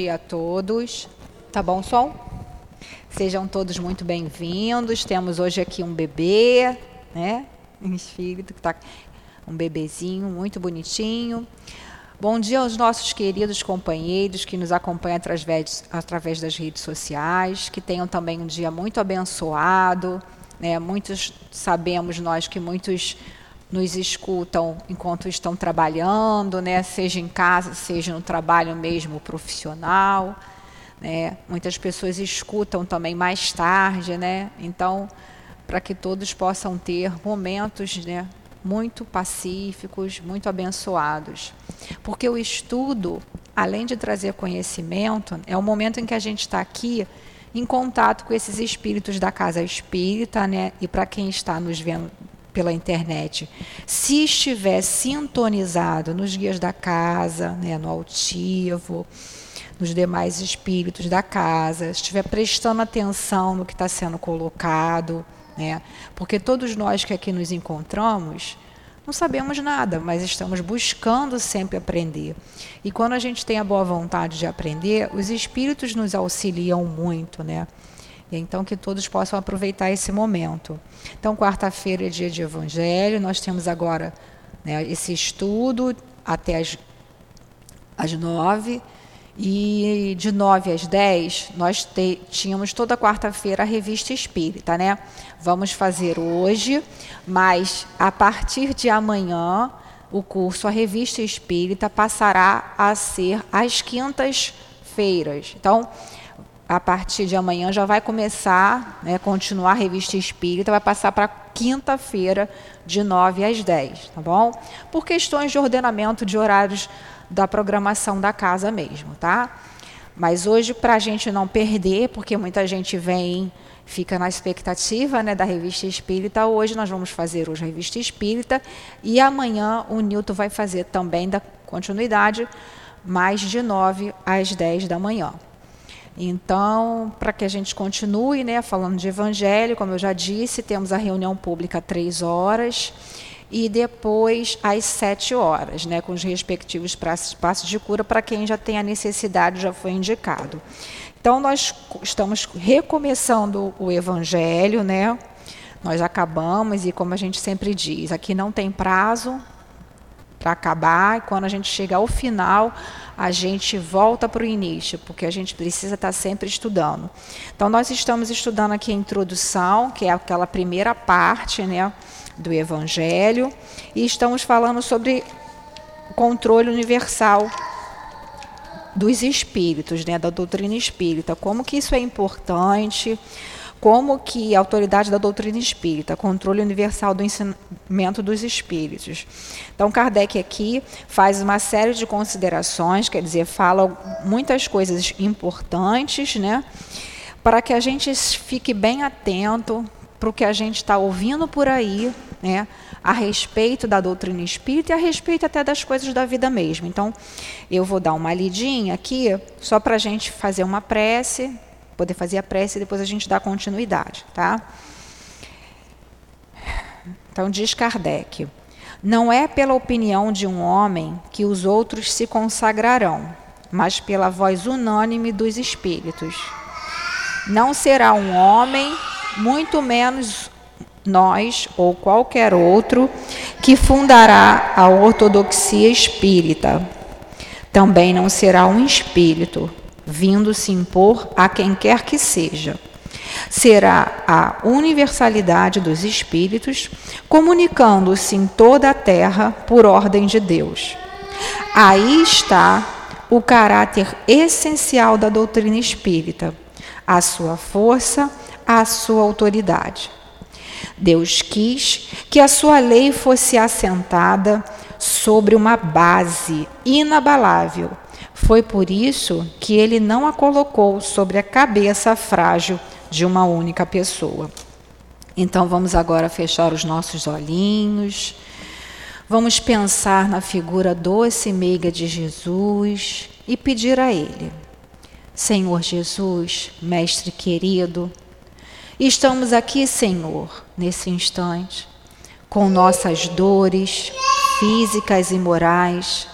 dia a todos. Tá bom som? Sejam todos muito bem-vindos. Temos hoje aqui um bebê, né? Um espírito que tá um bebezinho muito bonitinho. Bom dia aos nossos queridos companheiros que nos acompanham através, através das redes sociais, que tenham também um dia muito abençoado. Né? Muitos sabemos nós que muitos nos escutam enquanto estão trabalhando, né? seja em casa, seja no trabalho mesmo profissional. Né? Muitas pessoas escutam também mais tarde, né? então, para que todos possam ter momentos né, muito pacíficos, muito abençoados. Porque o estudo, além de trazer conhecimento, é o momento em que a gente está aqui em contato com esses espíritos da casa espírita, né? E para quem está nos vendo pela internet, se estiver sintonizado nos guias da casa, né, no altivo, nos demais espíritos da casa, estiver prestando atenção no que está sendo colocado, né, porque todos nós que aqui nos encontramos não sabemos nada, mas estamos buscando sempre aprender. E quando a gente tem a boa vontade de aprender, os espíritos nos auxiliam muito, né? Então, que todos possam aproveitar esse momento. Então, quarta-feira é dia de Evangelho, nós temos agora né, esse estudo até as, as nove. E de nove às dez, nós te, tínhamos toda quarta-feira a revista espírita, né? Vamos fazer hoje, mas a partir de amanhã, o curso A Revista Espírita passará a ser às quintas-feiras. Então, a partir de amanhã já vai começar, né, continuar a revista espírita, vai passar para quinta-feira, de 9 às 10, tá bom? Por questões de ordenamento de horários da programação da casa mesmo, tá? Mas hoje, para a gente não perder, porque muita gente vem, fica na expectativa né, da revista espírita, hoje nós vamos fazer hoje a revista espírita e amanhã o Nilton vai fazer também da continuidade, mais de 9 às 10 da manhã. Então, para que a gente continue né, falando de evangelho, como eu já disse, temos a reunião pública três horas e depois às sete horas, né, com os respectivos passos de cura para quem já tem a necessidade, já foi indicado. Então, nós estamos recomeçando o evangelho, né? Nós acabamos e, como a gente sempre diz, aqui não tem prazo, para acabar, e quando a gente chega ao final, a gente volta para o início, porque a gente precisa estar tá sempre estudando. Então, nós estamos estudando aqui a introdução, que é aquela primeira parte né, do Evangelho, e estamos falando sobre controle universal dos espíritos, né, da doutrina espírita, como que isso é importante, como que a autoridade da doutrina espírita, controle universal do ensinamento dos espíritos. Então, Kardec aqui faz uma série de considerações, quer dizer, fala muitas coisas importantes, né, para que a gente fique bem atento para o que a gente está ouvindo por aí, né, a respeito da doutrina espírita e a respeito até das coisas da vida mesmo. Então, eu vou dar uma lidinha aqui, só para a gente fazer uma prece, poder fazer a prece e depois a gente dá continuidade, tá? Então diz Kardec: Não é pela opinião de um homem que os outros se consagrarão, mas pela voz unânime dos espíritos. Não será um homem, muito menos nós ou qualquer outro, que fundará a ortodoxia espírita. Também não será um espírito, vindo se impor a quem quer que seja. Será a universalidade dos espíritos, comunicando-se em toda a terra por ordem de Deus. Aí está o caráter essencial da doutrina espírita, a sua força, a sua autoridade. Deus quis que a sua lei fosse assentada sobre uma base inabalável foi por isso que ele não a colocou sobre a cabeça frágil de uma única pessoa. Então vamos agora fechar os nossos olhinhos. Vamos pensar na figura doce e meiga de Jesus e pedir a Ele: Senhor Jesus, Mestre querido, estamos aqui, Senhor, nesse instante, com nossas dores físicas e morais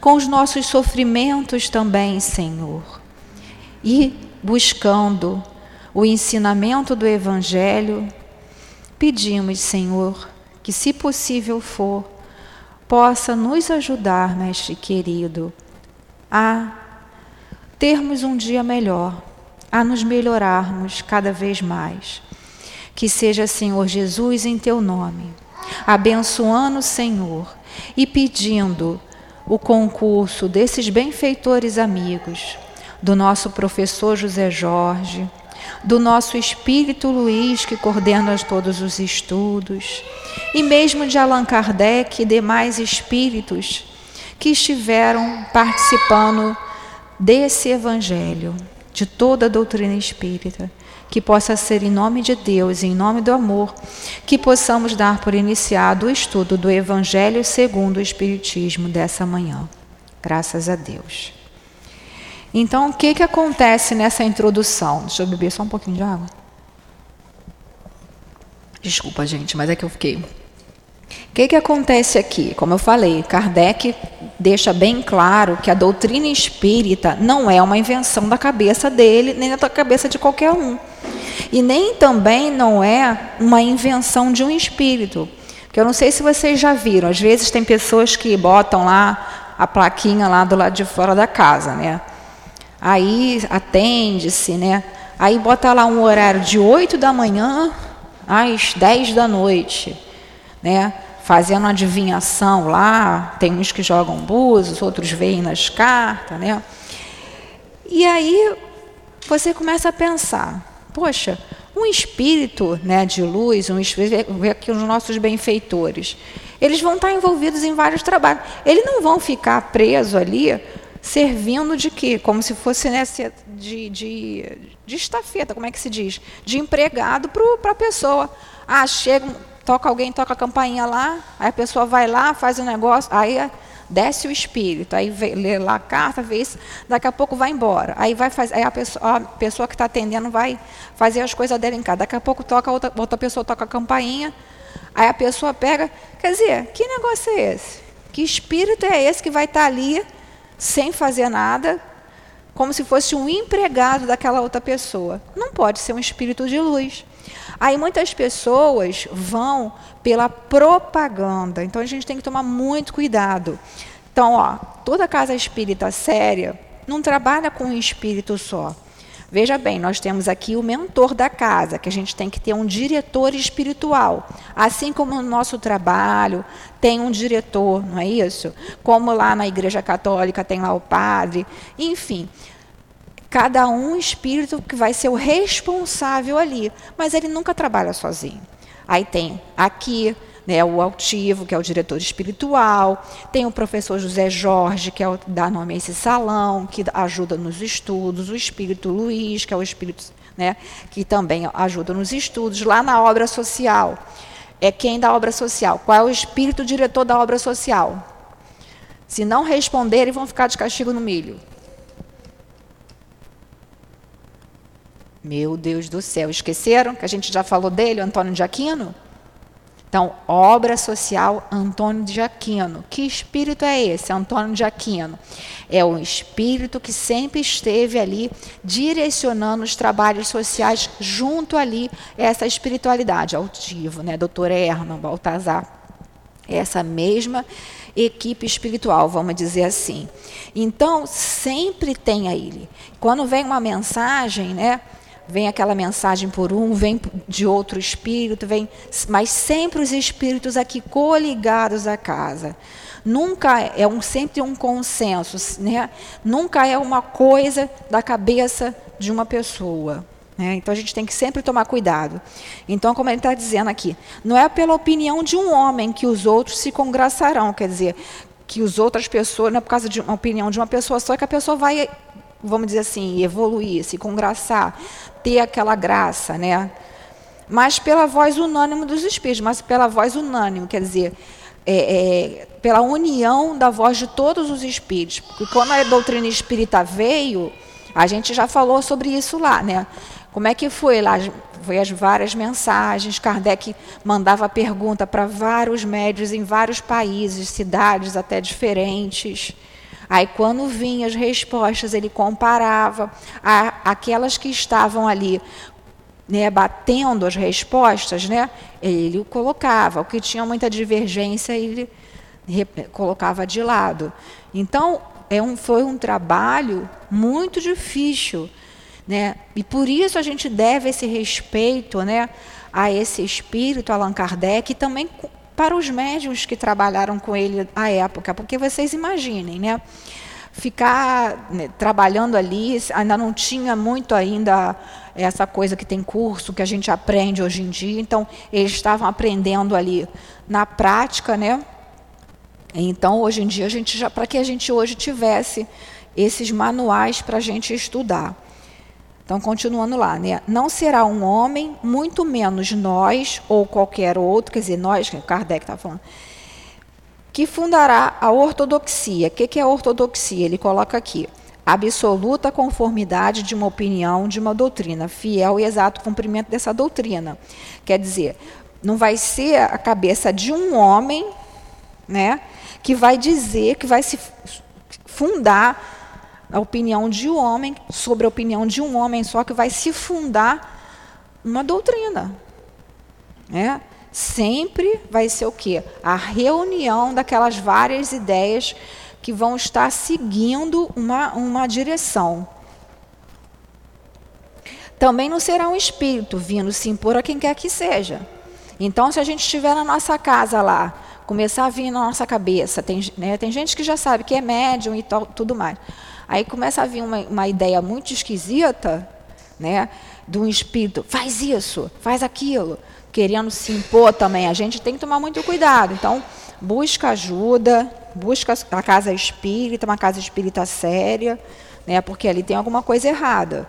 com os nossos sofrimentos também, Senhor. e buscando o ensinamento do Evangelho, pedimos, Senhor, que, se possível for, possa nos ajudar, Mestre querido, a termos um dia melhor, a nos melhorarmos cada vez mais. Que seja, Senhor Jesus, em teu nome, abençoando, Senhor, e pedindo o concurso desses benfeitores amigos, do nosso professor José Jorge, do nosso espírito Luiz, que coordena todos os estudos, e mesmo de Allan Kardec e demais espíritos que estiveram participando desse evangelho, de toda a doutrina espírita, que possa ser em nome de Deus, em nome do amor, que possamos dar por iniciado o estudo do evangelho segundo o espiritismo dessa manhã. Graças a Deus. Então, o que, que acontece nessa introdução? Deixa eu beber só um pouquinho de água. Desculpa, gente, mas é que eu fiquei. O que, que acontece aqui? Como eu falei, Kardec deixa bem claro que a doutrina espírita não é uma invenção da cabeça dele, nem da cabeça de qualquer um. E nem também não é uma invenção de um espírito. Que eu não sei se vocês já viram, às vezes tem pessoas que botam lá a plaquinha lá do lado de fora da casa, né? Aí atende-se, né? Aí bota lá um horário de 8 da manhã às 10 da noite, né? Fazendo adivinhação lá, tem uns que jogam búzios, outros veem nas cartas, né? E aí você começa a pensar, poxa, um espírito né, de luz, um espírito, aqui os nossos benfeitores, eles vão estar envolvidos em vários trabalhos. Eles não vão ficar presos ali servindo de quê? Como se fosse né, de, de, de estafeta, como é que se diz? De empregado para a pessoa. Ah, chega, toca alguém, toca a campainha lá, aí a pessoa vai lá, faz o negócio, aí desce o espírito, aí vê, lê lá a carta, vê isso, daqui a pouco vai embora. Aí vai fazer, aí a pessoa, a pessoa que está atendendo vai fazer as coisas dela em casa. Daqui a pouco toca outra, outra pessoa toca a campainha, aí a pessoa pega. Quer dizer, que negócio é esse? Que espírito é esse que vai estar tá ali? sem fazer nada, como se fosse um empregado daquela outra pessoa. Não pode ser um espírito de luz. Aí muitas pessoas vão pela propaganda. Então a gente tem que tomar muito cuidado. Então, ó, toda casa espírita séria não trabalha com um espírito só. Veja bem, nós temos aqui o mentor da casa, que a gente tem que ter um diretor espiritual. Assim como no nosso trabalho tem um diretor, não é isso? Como lá na Igreja Católica tem lá o padre, enfim. Cada um espírito que vai ser o responsável ali, mas ele nunca trabalha sozinho. Aí tem aqui né, o altivo, que é o diretor espiritual, tem o professor José Jorge, que é o, dá nome a esse salão, que ajuda nos estudos, o espírito Luiz, que é o espírito né, que também ajuda nos estudos, lá na obra social. É quem da obra social? Qual é o espírito diretor da obra social? Se não responderem, vão ficar de castigo no milho. Meu Deus do céu, esqueceram que a gente já falou dele, Antônio de Aquino? Então, obra social Antônio de Aquino. Que espírito é esse, Antônio de Aquino? É um espírito que sempre esteve ali direcionando os trabalhos sociais junto ali essa espiritualidade altivo, né? Doutor Herman Baltazar. Essa mesma equipe espiritual, vamos dizer assim. Então, sempre tem a ele. Quando vem uma mensagem, né? Vem aquela mensagem por um, vem de outro espírito, vem, mas sempre os espíritos aqui coligados à casa. Nunca é um sempre um consenso, né? Nunca é uma coisa da cabeça de uma pessoa. Né? Então a gente tem que sempre tomar cuidado. Então, como ele está dizendo aqui, não é pela opinião de um homem que os outros se congraçarão, quer dizer, que as outras pessoas, não é por causa de uma opinião de uma pessoa só que a pessoa vai vamos dizer assim, evoluir, se congraçar, ter aquela graça, né? Mas pela voz unânime dos espíritos, mas pela voz unânime, quer dizer, é, é, pela união da voz de todos os espíritos. Porque quando a doutrina espírita veio, a gente já falou sobre isso lá, né? Como é que foi lá? Foi as várias mensagens. Kardec mandava pergunta para vários médios em vários países, cidades até diferentes. Aí, quando vinha as respostas, ele comparava a, aquelas que estavam ali né, batendo as respostas, né, ele colocava. O que tinha muita divergência, ele colocava de lado. Então, é um, foi um trabalho muito difícil. Né? E por isso a gente deve esse respeito né, a esse espírito, Allan Kardec, e também para os médiums que trabalharam com ele à época. Porque vocês imaginem, né? ficar né, trabalhando ali, ainda não tinha muito ainda essa coisa que tem curso, que a gente aprende hoje em dia. Então, eles estavam aprendendo ali na prática, né? Então, hoje em dia, a gente já, para que a gente hoje tivesse esses manuais para a gente estudar. Então, continuando lá, né? Não será um homem, muito menos nós ou qualquer outro, quer dizer, nós, que Kardec está falando, que fundará a ortodoxia. O que é a ortodoxia? Ele coloca aqui: absoluta conformidade de uma opinião, de uma doutrina, fiel e exato cumprimento dessa doutrina. Quer dizer, não vai ser a cabeça de um homem, né, que vai dizer, que vai se fundar a opinião de um homem sobre a opinião de um homem só que vai se fundar uma doutrina, né? sempre vai ser o quê? A reunião daquelas várias ideias que vão estar seguindo uma, uma direção. Também não será um espírito vindo se impor a quem quer que seja. Então, se a gente estiver na nossa casa lá, começar a vir na nossa cabeça, tem, né, tem gente que já sabe que é médium e tal, tudo mais. Aí começa a vir uma, uma ideia muito esquisita, né, de um espírito, faz isso, faz aquilo querendo se impor também. A gente tem que tomar muito cuidado. Então, busca ajuda, busca a casa espírita, uma casa espírita séria, né, porque ali tem alguma coisa errada.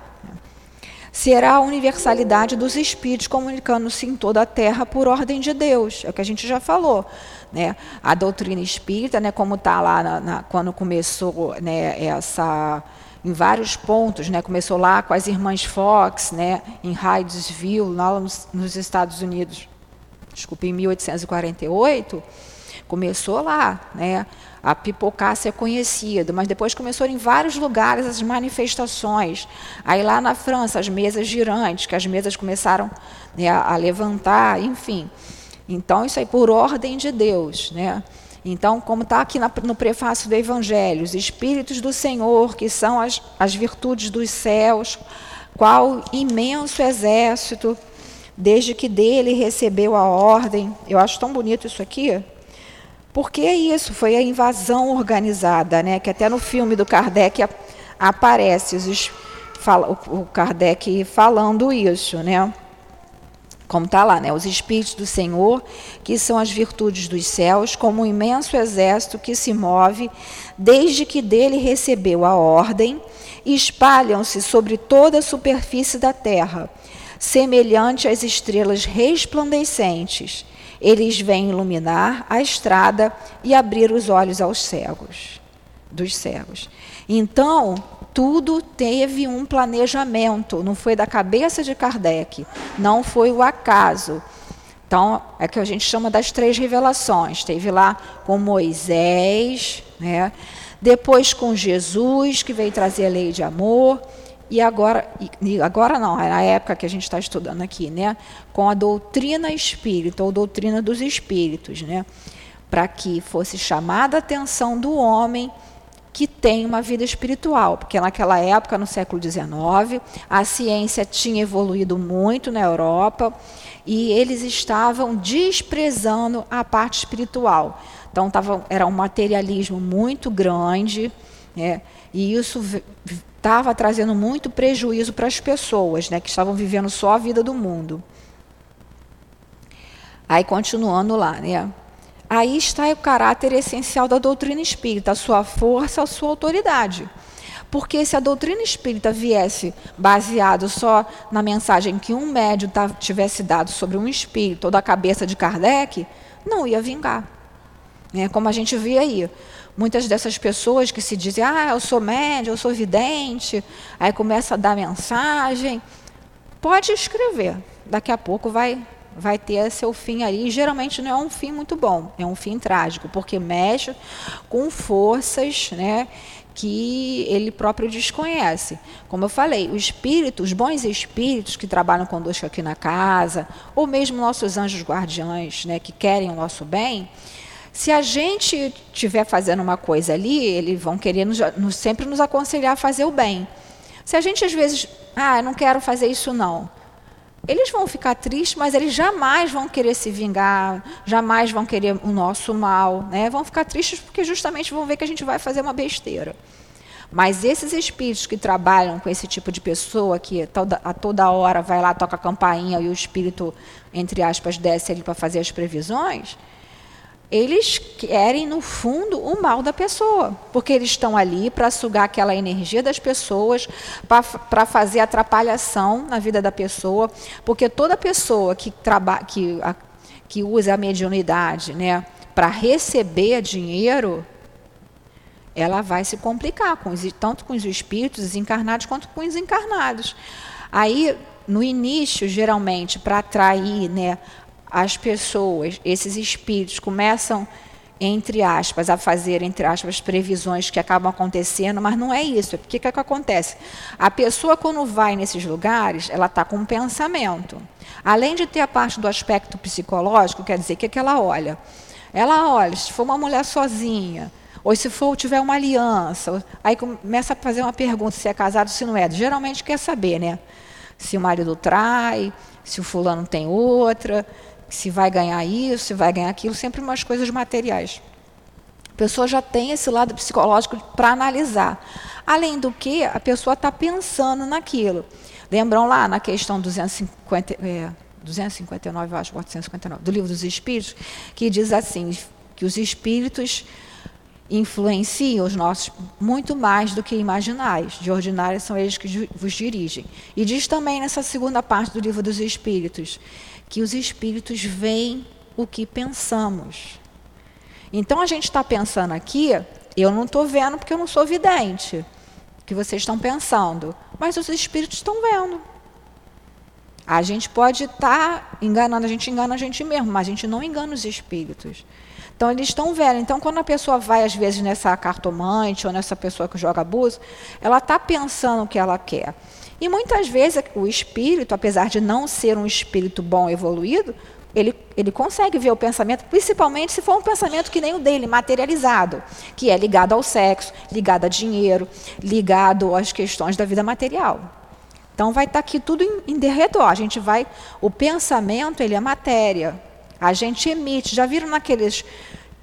Será a universalidade dos espíritos comunicando-se em toda a terra por ordem de Deus, é o que a gente já falou. Né? A doutrina espírita, né, como está lá na, na, quando começou né, essa em vários pontos, né? Começou lá com as irmãs Fox, né? Em Hydesville, lá nos, nos Estados Unidos. Desculpe, em 1848, começou lá, né? A pipocar ser conhecido, mas depois começou em vários lugares as manifestações. Aí lá na França, as mesas girantes, que as mesas começaram né, a levantar, enfim. Então, isso aí por ordem de Deus, né? Então, como está aqui no prefácio do Evangelho, os Espíritos do Senhor, que são as, as virtudes dos céus, qual imenso exército, desde que dele recebeu a ordem. Eu acho tão bonito isso aqui. Porque é isso, foi a invasão organizada, né? que até no filme do Kardec aparece os, fala, o Kardec falando isso. Né? Como está lá, né? Os Espíritos do Senhor, que são as virtudes dos céus, como um imenso exército que se move desde que dele recebeu a ordem, espalham-se sobre toda a superfície da terra, semelhante às estrelas resplandecentes. Eles vêm iluminar a estrada e abrir os olhos aos cegos, dos cegos. Então, tudo teve um planejamento, não foi da cabeça de Kardec, não foi o acaso. Então, é que a gente chama das três revelações. Teve lá com Moisés, né? depois com Jesus, que veio trazer a lei de amor, e agora, e agora não, é na época que a gente está estudando aqui, né? com a doutrina espírita, ou doutrina dos espíritos, né? para que fosse chamada a atenção do homem que tem uma vida espiritual, porque naquela época, no século XIX, a ciência tinha evoluído muito na Europa e eles estavam desprezando a parte espiritual. Então, tava, era um materialismo muito grande, né, e isso estava trazendo muito prejuízo para as pessoas né, que estavam vivendo só a vida do mundo. Aí, continuando lá, né? Aí está o caráter essencial da doutrina espírita, a sua força, a sua autoridade. Porque se a doutrina espírita viesse baseado só na mensagem que um médium tivesse dado sobre um espírito ou da cabeça de Kardec, não ia vingar. É como a gente vê aí. Muitas dessas pessoas que se dizem, ah, eu sou médium, eu sou vidente, aí começa a dar mensagem. Pode escrever, daqui a pouco vai vai ter seu fim ali. E geralmente não é um fim muito bom, é um fim trágico, porque mexe com forças, né? que ele próprio desconhece. Como eu falei, o espírito, os bons espíritos que trabalham conosco aqui na casa, ou mesmo nossos anjos guardiães, né, que querem o nosso bem, se a gente estiver fazendo uma coisa ali, eles vão querer nos, sempre nos aconselhar a fazer o bem. Se a gente às vezes, ah, eu não quero fazer isso não, eles vão ficar tristes, mas eles jamais vão querer se vingar, jamais vão querer o nosso mal, né? Vão ficar tristes porque justamente vão ver que a gente vai fazer uma besteira. Mas esses espíritos que trabalham com esse tipo de pessoa, que a toda hora vai lá, toca a campainha e o espírito, entre aspas, desce ali para fazer as previsões, eles querem, no fundo, o mal da pessoa, porque eles estão ali para sugar aquela energia das pessoas, para fazer atrapalhação na vida da pessoa, porque toda pessoa que, trabalha, que, a, que usa a mediunidade né, para receber dinheiro, ela vai se complicar, com os, tanto com os espíritos encarnados quanto com os encarnados. Aí, no início, geralmente, para atrair né, as pessoas, esses espíritos começam entre aspas, a fazer, entre aspas, previsões que acabam acontecendo, mas não é isso. O que, que, é que acontece? A pessoa, quando vai nesses lugares, ela está com um pensamento. Além de ter a parte do aspecto psicológico, quer dizer, o que, que ela olha? Ela olha, se for uma mulher sozinha, ou se for tiver uma aliança, aí começa a fazer uma pergunta se é casado, se não é. Geralmente quer saber, né? Se o marido trai, se o fulano tem outra, se vai ganhar isso, se vai ganhar aquilo, sempre umas coisas materiais. A pessoa já tem esse lado psicológico para analisar. Além do que, a pessoa está pensando naquilo. Lembram lá na questão 250, é, 259, eu acho, 459, do livro dos Espíritos, que diz assim, que os espíritos influenciam os nossos muito mais do que imaginais. De ordinário são eles que vos dirigem. E diz também nessa segunda parte do livro dos Espíritos que os espíritos veem o que pensamos. Então a gente está pensando aqui, eu não estou vendo porque eu não sou vidente, que vocês estão pensando, mas os espíritos estão vendo. A gente pode estar tá enganando, a gente engana a gente mesmo, mas a gente não engana os espíritos. Então eles estão vendo. Então quando a pessoa vai às vezes nessa cartomante ou nessa pessoa que joga abuso, ela está pensando o que ela quer. E muitas vezes o espírito, apesar de não ser um espírito bom, evoluído, ele, ele consegue ver o pensamento, principalmente se for um pensamento que nem o dele, materializado, que é ligado ao sexo, ligado a dinheiro, ligado às questões da vida material. Então vai estar aqui tudo em, em derredor. A gente vai, o pensamento ele é matéria. A gente emite. Já viram naqueles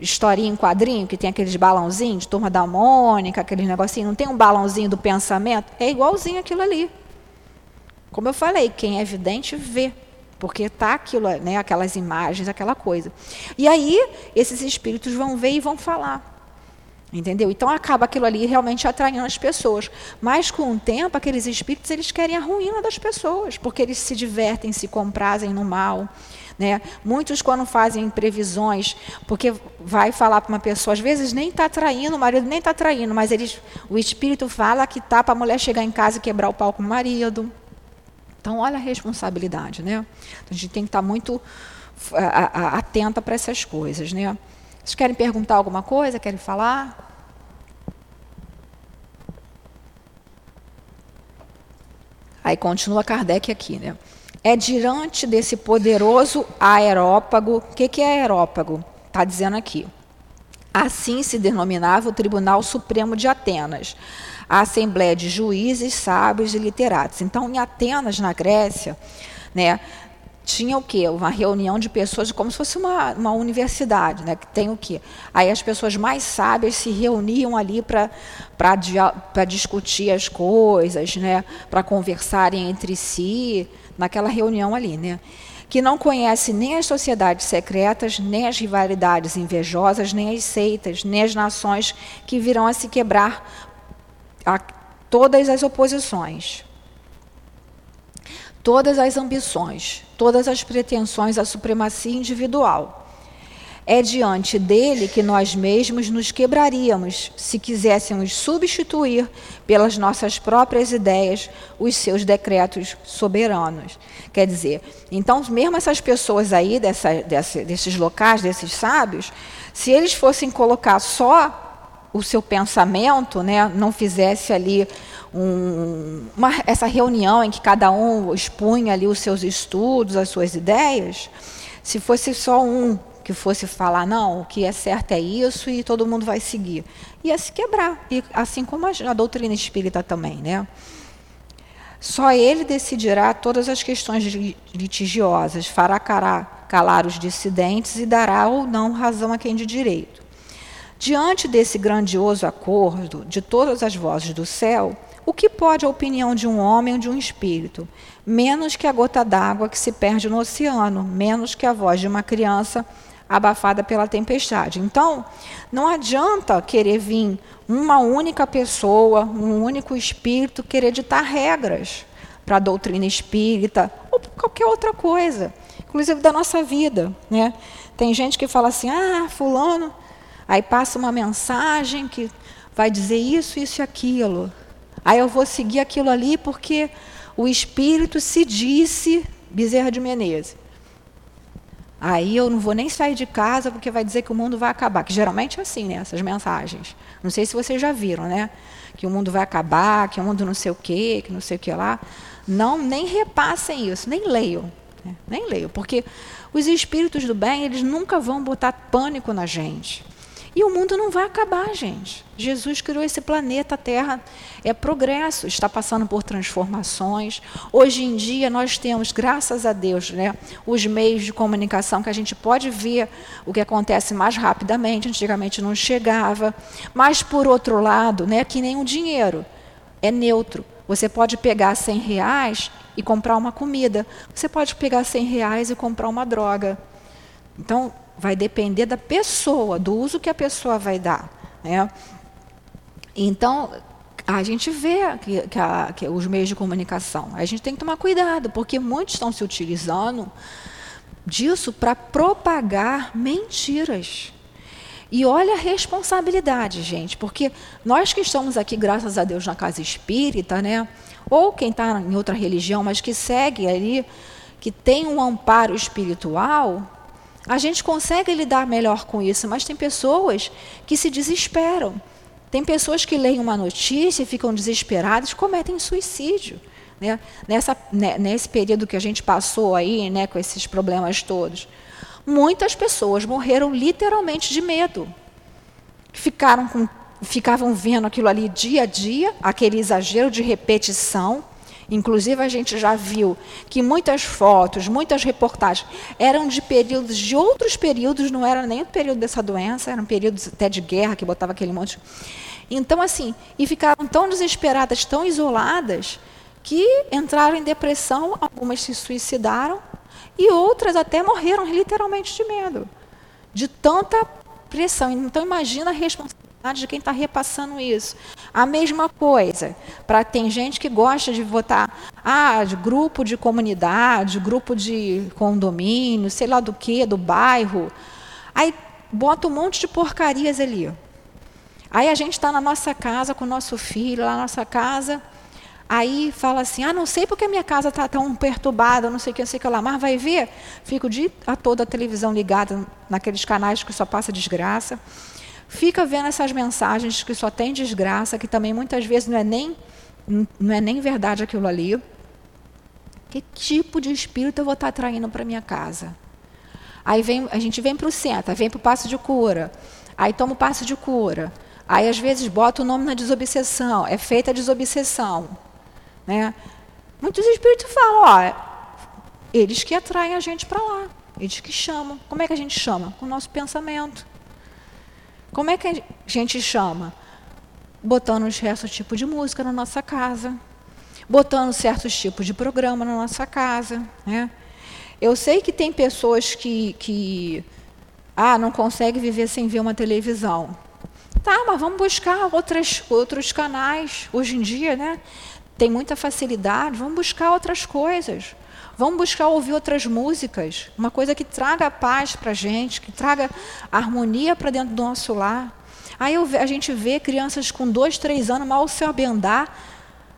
historinha em quadrinho que tem aqueles balãozinhos de turma da Mônica, aqueles negocinho, não tem um balãozinho do pensamento? É igualzinho aquilo ali. Como eu falei, quem é evidente vê, porque está aquilo, né, aquelas imagens, aquela coisa. E aí esses espíritos vão ver e vão falar. Entendeu? Então acaba aquilo ali realmente atraindo as pessoas. Mas com o tempo, aqueles espíritos eles querem a ruína das pessoas, porque eles se divertem, se comprazem no mal. Né? Muitos, quando fazem previsões, porque vai falar para uma pessoa, às vezes nem está traindo, o marido nem está traindo, mas eles, o espírito fala que está para a mulher chegar em casa e quebrar o pau com o marido. Então, olha a responsabilidade, né? A gente tem que estar muito atenta para essas coisas, né? Vocês querem perguntar alguma coisa? Querem falar? Aí continua Kardec aqui, né? É diante desse poderoso aerópago. O que, que é aerópago? Está dizendo aqui. Assim se denominava o Tribunal Supremo de Atenas a assembleia de juízes, sábios e literatos. Então, em Atenas, na Grécia, né, tinha o quê? Uma reunião de pessoas, como se fosse uma, uma universidade, né? Que tem o quê? Aí as pessoas mais sábias se reuniam ali para discutir as coisas, né? Para conversarem entre si, naquela reunião ali, né? Que não conhece nem as sociedades secretas, nem as rivalidades invejosas, nem as seitas, nem as nações que virão a se quebrar a todas as oposições, todas as ambições, todas as pretensões à supremacia individual. é diante dele que nós mesmos nos quebraríamos se quiséssemos substituir pelas nossas próprias ideias os seus decretos soberanos. Quer dizer, então, mesmo essas pessoas aí, dessa, dessa, desses locais, desses sábios, se eles fossem colocar só o seu pensamento, né, não fizesse ali um, uma, essa reunião em que cada um expunha ali os seus estudos, as suas ideias, se fosse só um que fosse falar, não, o que é certo é isso e todo mundo vai seguir. Ia se quebrar, e, assim como a, a doutrina espírita também. Né? Só ele decidirá todas as questões litigiosas, fará calar os dissidentes e dará ou não razão a quem de direito. Diante desse grandioso acordo de todas as vozes do céu, o que pode a opinião de um homem ou de um espírito? Menos que a gota d'água que se perde no oceano, menos que a voz de uma criança abafada pela tempestade. Então, não adianta querer vir uma única pessoa, um único espírito, querer ditar regras para a doutrina espírita ou qualquer outra coisa, inclusive da nossa vida. Né? Tem gente que fala assim: ah, Fulano, aí passa uma mensagem que vai dizer isso, isso e aquilo. Aí eu vou seguir aquilo ali porque o espírito se disse Bezerra de Menezes. Aí eu não vou nem sair de casa porque vai dizer que o mundo vai acabar. Que geralmente é assim, né? Essas mensagens. Não sei se vocês já viram, né? Que o mundo vai acabar, que o mundo não sei o quê, que não sei o que lá. Não, nem repassem isso, nem leiam. Né? Nem leiam. Porque os espíritos do bem, eles nunca vão botar pânico na gente. E o mundo não vai acabar, gente. Jesus criou esse planeta, a Terra é progresso, está passando por transformações. Hoje em dia nós temos, graças a Deus, né, os meios de comunicação que a gente pode ver o que acontece mais rapidamente. Antigamente não chegava. Mas por outro lado, né, que nem o dinheiro é neutro. Você pode pegar 100 reais e comprar uma comida. Você pode pegar 100 reais e comprar uma droga. Então, vai depender da pessoa, do uso que a pessoa vai dar. Né? Então, a gente vê que, que, a, que, os meios de comunicação. A gente tem que tomar cuidado, porque muitos estão se utilizando disso para propagar mentiras. E olha a responsabilidade, gente, porque nós que estamos aqui, graças a Deus, na casa espírita, né? ou quem está em outra religião, mas que segue ali, que tem um amparo espiritual, a gente consegue lidar melhor com isso, mas tem pessoas que se desesperam. Tem pessoas que leem uma notícia e ficam desesperadas, cometem suicídio. Né? Nessa, né, nesse período que a gente passou aí, né, com esses problemas todos, muitas pessoas morreram literalmente de medo. Ficaram com, ficavam vendo aquilo ali dia a dia, aquele exagero de repetição, Inclusive, a gente já viu que muitas fotos, muitas reportagens eram de períodos, de outros períodos, não era nem o período dessa doença, eram períodos até de guerra, que botava aquele monte. Então, assim, e ficaram tão desesperadas, tão isoladas, que entraram em depressão, algumas se suicidaram e outras até morreram literalmente de medo, de tanta pressão. Então, imagina a responsabilidade de quem está repassando isso. A mesma coisa, para tem gente que gosta de votar, ah, de grupo de comunidade, grupo de condomínio, sei lá do que, do bairro. Aí bota um monte de porcarias ali. Aí a gente está na nossa casa com o nosso filho, lá na nossa casa, aí fala assim, ah, não sei porque minha casa está tão perturbada, não sei o que, não sei o que lá, mas vai ver, fica o dia todo a televisão ligada naqueles canais que só passa desgraça fica vendo essas mensagens que só tem desgraça, que também muitas vezes não é nem, não é nem verdade aquilo ali. Que tipo de espírito eu vou estar atraindo para minha casa? Aí vem, a gente vem para o centro, vem para o passo de cura, aí toma o passo de cura. Aí às vezes bota o nome na desobsessão, é feita a desobsessão. Né? Muitos espíritos falam, ó, eles que atraem a gente para lá, eles que chamam. Como é que a gente chama? Com o nosso pensamento. Como é que a gente chama? Botando certo tipo de música na nossa casa, botando certos tipos de programa na nossa casa. Né? Eu sei que tem pessoas que, que ah, não conseguem viver sem ver uma televisão. Tá, mas vamos buscar outras, outros canais. Hoje em dia, né? tem muita facilidade, vamos buscar outras coisas. Vamos buscar ouvir outras músicas, uma coisa que traga paz para a gente, que traga harmonia para dentro do nosso lar. Aí eu, a gente vê crianças com dois, três anos mal saber andar,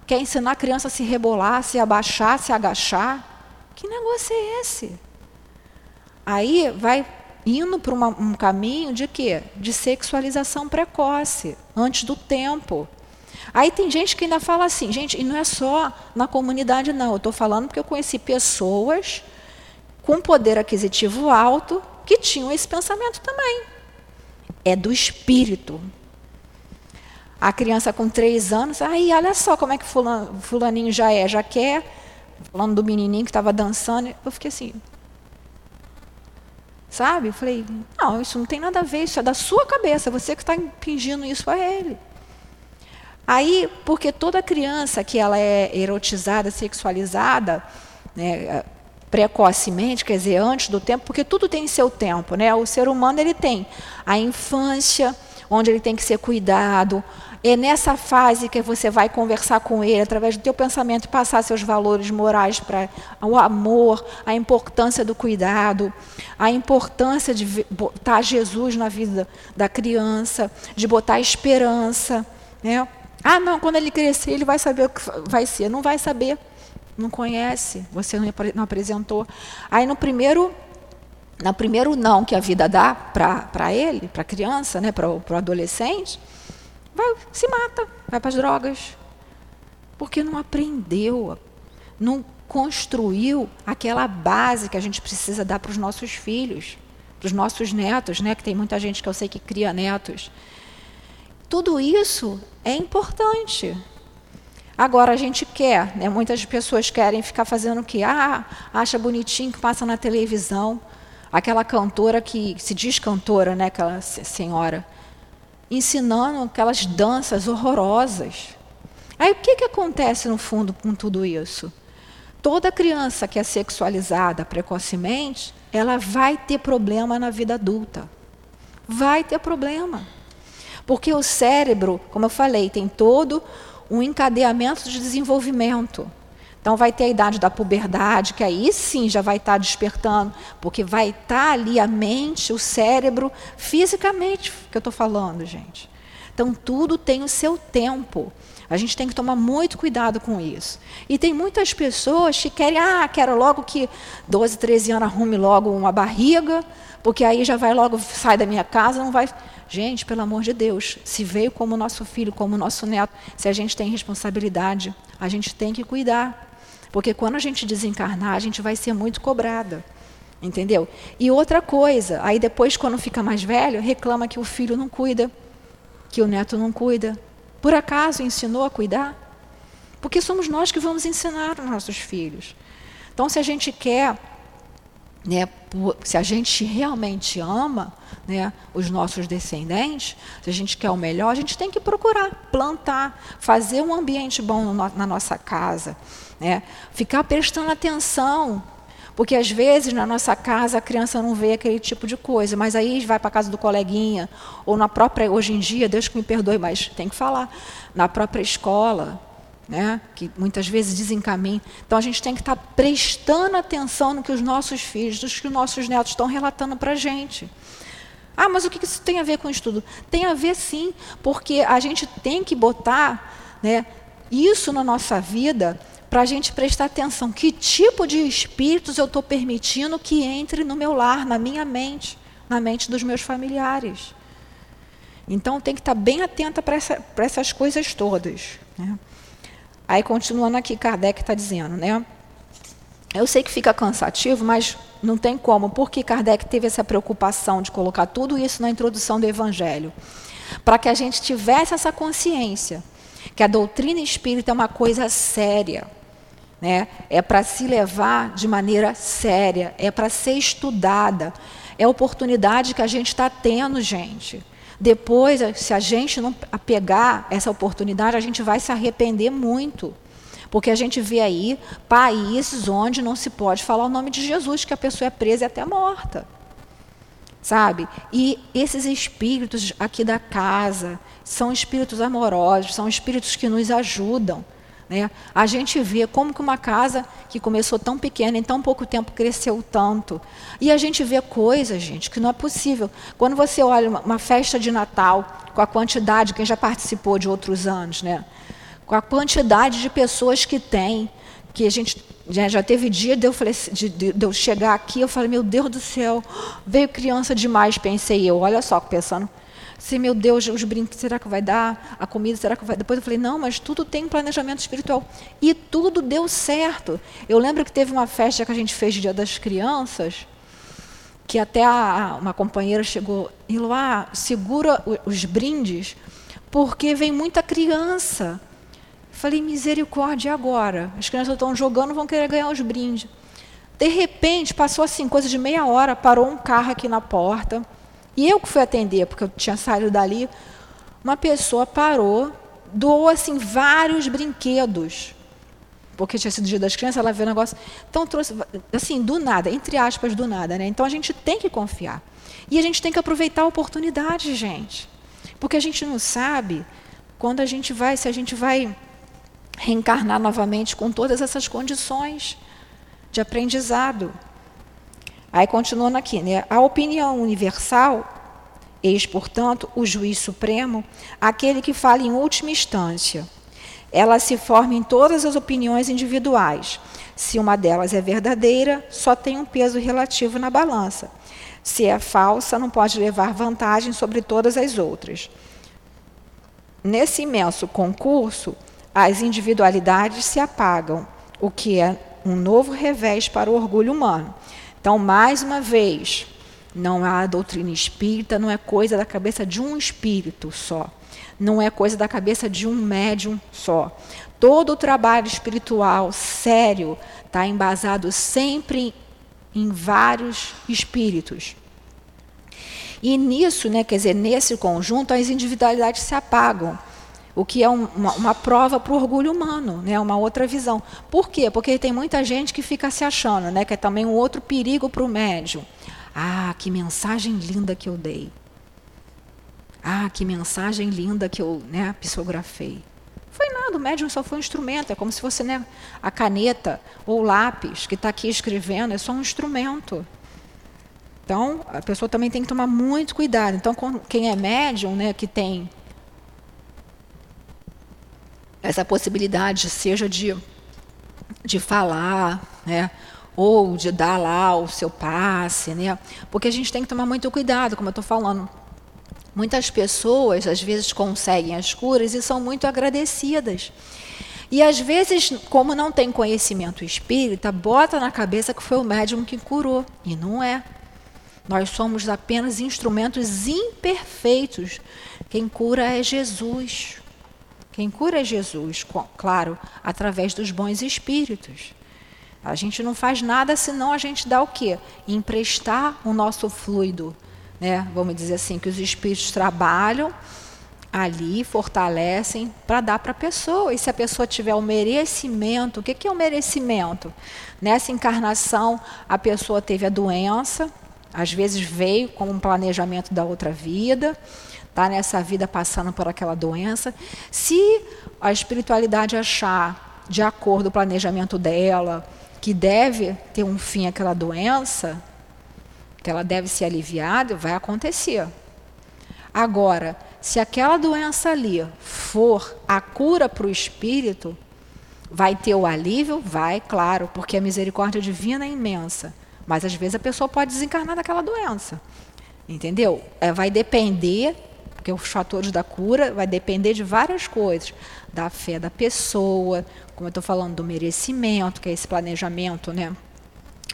quer ensinar a criança a se rebolar, se abaixar, se agachar. Que negócio é esse? Aí vai indo para um caminho de quê? De sexualização precoce, antes do tempo. Aí tem gente que ainda fala assim, gente, e não é só na comunidade, não. Eu estou falando porque eu conheci pessoas com poder aquisitivo alto que tinham esse pensamento também. É do espírito. A criança com três anos, aí olha só como é que fulaninho já é, já quer. Falando do menininho que estava dançando, eu fiquei assim, Sabe? Eu falei, não, isso não tem nada a ver, isso é da sua cabeça, você que está impingindo isso a ele. Aí, porque toda criança que ela é erotizada, sexualizada, né, precocemente, quer dizer, antes do tempo, porque tudo tem seu tempo, né? O ser humano ele tem a infância, onde ele tem que ser cuidado, é nessa fase que você vai conversar com ele através do teu pensamento passar seus valores morais para o amor, a importância do cuidado, a importância de botar Jesus na vida da criança, de botar esperança, né? Ah, não, quando ele crescer ele vai saber o que vai ser, não vai saber, não conhece, você não apresentou. Aí no primeiro no primeiro não que a vida dá para ele, para a criança, né, para o adolescente, vai, se mata, vai para as drogas. Porque não aprendeu, não construiu aquela base que a gente precisa dar para os nossos filhos, para os nossos netos, né? que tem muita gente que eu sei que cria netos. Tudo isso é importante. Agora a gente quer, né? muitas pessoas querem ficar fazendo o que? Ah, acha bonitinho que passa na televisão. Aquela cantora que se diz cantora, né? aquela senhora ensinando aquelas danças horrorosas. Aí o que, que acontece no fundo com tudo isso? Toda criança que é sexualizada precocemente, ela vai ter problema na vida adulta. Vai ter problema. Porque o cérebro, como eu falei, tem todo um encadeamento de desenvolvimento. Então vai ter a idade da puberdade, que aí sim já vai estar despertando, porque vai estar ali a mente, o cérebro, fisicamente, que eu estou falando, gente. Então tudo tem o seu tempo. A gente tem que tomar muito cuidado com isso. E tem muitas pessoas que querem, ah, quero logo que 12, 13 anos arrume logo uma barriga, porque aí já vai logo, sai da minha casa, não vai. Gente, pelo amor de Deus, se veio como nosso filho, como nosso neto, se a gente tem responsabilidade, a gente tem que cuidar. Porque quando a gente desencarnar, a gente vai ser muito cobrada. Entendeu? E outra coisa, aí depois, quando fica mais velho, reclama que o filho não cuida, que o neto não cuida. Por acaso ensinou a cuidar? Porque somos nós que vamos ensinar os nossos filhos. Então, se a gente quer, né, se a gente realmente ama né, os nossos descendentes, se a gente quer o melhor, a gente tem que procurar plantar, fazer um ambiente bom na nossa casa. Né? Ficar prestando atenção. Porque às vezes na nossa casa a criança não vê aquele tipo de coisa, mas aí vai para a casa do coleguinha, ou na própria, hoje em dia, Deus que me perdoe, mas tem que falar, na própria escola, né? que muitas vezes desencaminha. Então a gente tem que estar prestando atenção no que os nossos filhos, no que os nossos netos estão relatando para a gente. Ah, mas o que isso tem a ver com estudo? Tem a ver sim, porque a gente tem que botar né, isso na nossa vida para a gente prestar atenção. Que tipo de espíritos eu estou permitindo que entre no meu lar, na minha mente, na mente dos meus familiares? Então tem que estar bem atenta para essa, essas coisas todas. Né? Aí continuando aqui, Kardec está dizendo, né? Eu sei que fica cansativo, mas não tem como. Por que Kardec teve essa preocupação de colocar tudo isso na introdução do Evangelho? Para que a gente tivesse essa consciência que a doutrina espírita é uma coisa séria né? é para se levar de maneira séria, é para ser estudada. É a oportunidade que a gente está tendo, gente. Depois, se a gente não pegar essa oportunidade, a gente vai se arrepender muito. Porque a gente vê aí países onde não se pode falar o nome de Jesus, que a pessoa é presa e até morta. Sabe? E esses espíritos aqui da casa são espíritos amorosos, são espíritos que nos ajudam Né? A gente vê como que uma casa que começou tão pequena, em tão pouco tempo, cresceu tanto. E a gente vê coisas, gente, que não é possível. Quando você olha uma festa de Natal, com a quantidade, quem já participou de outros anos, né? com a quantidade de pessoas que tem, que a gente já, já teve dia de eu, falei, de, de, de eu chegar aqui, eu falei, meu Deus do céu, veio criança demais, pensei eu, olha só, pensando, Assim, meu Deus, os brinquedos, será que vai dar? A comida, será que vai? Depois eu falei, não, mas tudo tem planejamento espiritual. E tudo deu certo. Eu lembro que teve uma festa que a gente fez Dia das Crianças, que até a, uma companheira chegou e falou, ah, segura os brindes, porque vem muita criança. Falei, misericórdia, agora? As crianças estão jogando, vão querer ganhar os brindes. De repente, passou assim, coisa de meia hora, parou um carro aqui na porta. E eu que fui atender, porque eu tinha saído dali, uma pessoa parou, doou assim vários brinquedos. Porque tinha sido dia das crianças, ela viu o negócio. Então trouxe, assim, do nada, entre aspas, do nada, né? Então a gente tem que confiar. E a gente tem que aproveitar a oportunidade, gente. Porque a gente não sabe quando a gente vai, se a gente vai reencarnar novamente com todas essas condições de aprendizado. Aí continuando aqui, né? A opinião universal, eis, portanto, o juiz supremo, aquele que fala em última instância. Ela se forma em todas as opiniões individuais. Se uma delas é verdadeira, só tem um peso relativo na balança. Se é falsa, não pode levar vantagem sobre todas as outras. Nesse imenso concurso, as individualidades se apagam, o que é um novo revés para o orgulho humano. Então, mais uma vez, não há doutrina espírita, não é coisa da cabeça de um espírito só. Não é coisa da cabeça de um médium só. Todo o trabalho espiritual sério está embasado sempre em vários espíritos. E nisso, né, quer dizer, nesse conjunto, as individualidades se apagam o que é um, uma, uma, prova para o orgulho humano, né? uma outra visão. Por quê? Porque tem muita gente que fica se achando, né? que é também um outro perigo para o médium. Ah, que mensagem linda que eu dei. Ah, que mensagem linda que eu né, psicografei. Foi nada, o médium só foi um instrumento, é como se fosse né, a caneta ou o lápis que está aqui escrevendo, é só um instrumento. Então, a pessoa também tem que tomar muito cuidado. Então, quem é médium, né, que tem essa possibilidade, seja de, de falar, né? ou de dar lá o seu passe, né? porque a gente tem que tomar muito cuidado, como eu estou falando. Muitas pessoas, às vezes, conseguem as curas e são muito agradecidas. E às vezes, como não tem conhecimento espírita, bota na cabeça que foi o médium que curou. E não é. Nós somos apenas instrumentos imperfeitos. Quem cura é Jesus. Quem cura é Jesus, claro, através dos bons espíritos. A gente não faz nada senão a gente dá o quê? Emprestar o nosso fluido, né? Vamos dizer assim, que os espíritos trabalham ali, fortalecem para dar para a pessoa. E se a pessoa tiver o merecimento, o que, que é o merecimento? Nessa encarnação, a pessoa teve a doença, às vezes veio com um planejamento da outra vida, está nessa vida passando por aquela doença, se a espiritualidade achar, de acordo com o planejamento dela, que deve ter um fim aquela doença, que ela deve ser aliviada, vai acontecer. Agora, se aquela doença ali for a cura para o espírito, vai ter o alívio? Vai, claro, porque a misericórdia divina é imensa. Mas às vezes a pessoa pode desencarnar daquela doença. Entendeu? É, vai depender porque os fatores da cura vai depender de várias coisas, da fé da pessoa, como eu estou falando do merecimento, que é esse planejamento, né,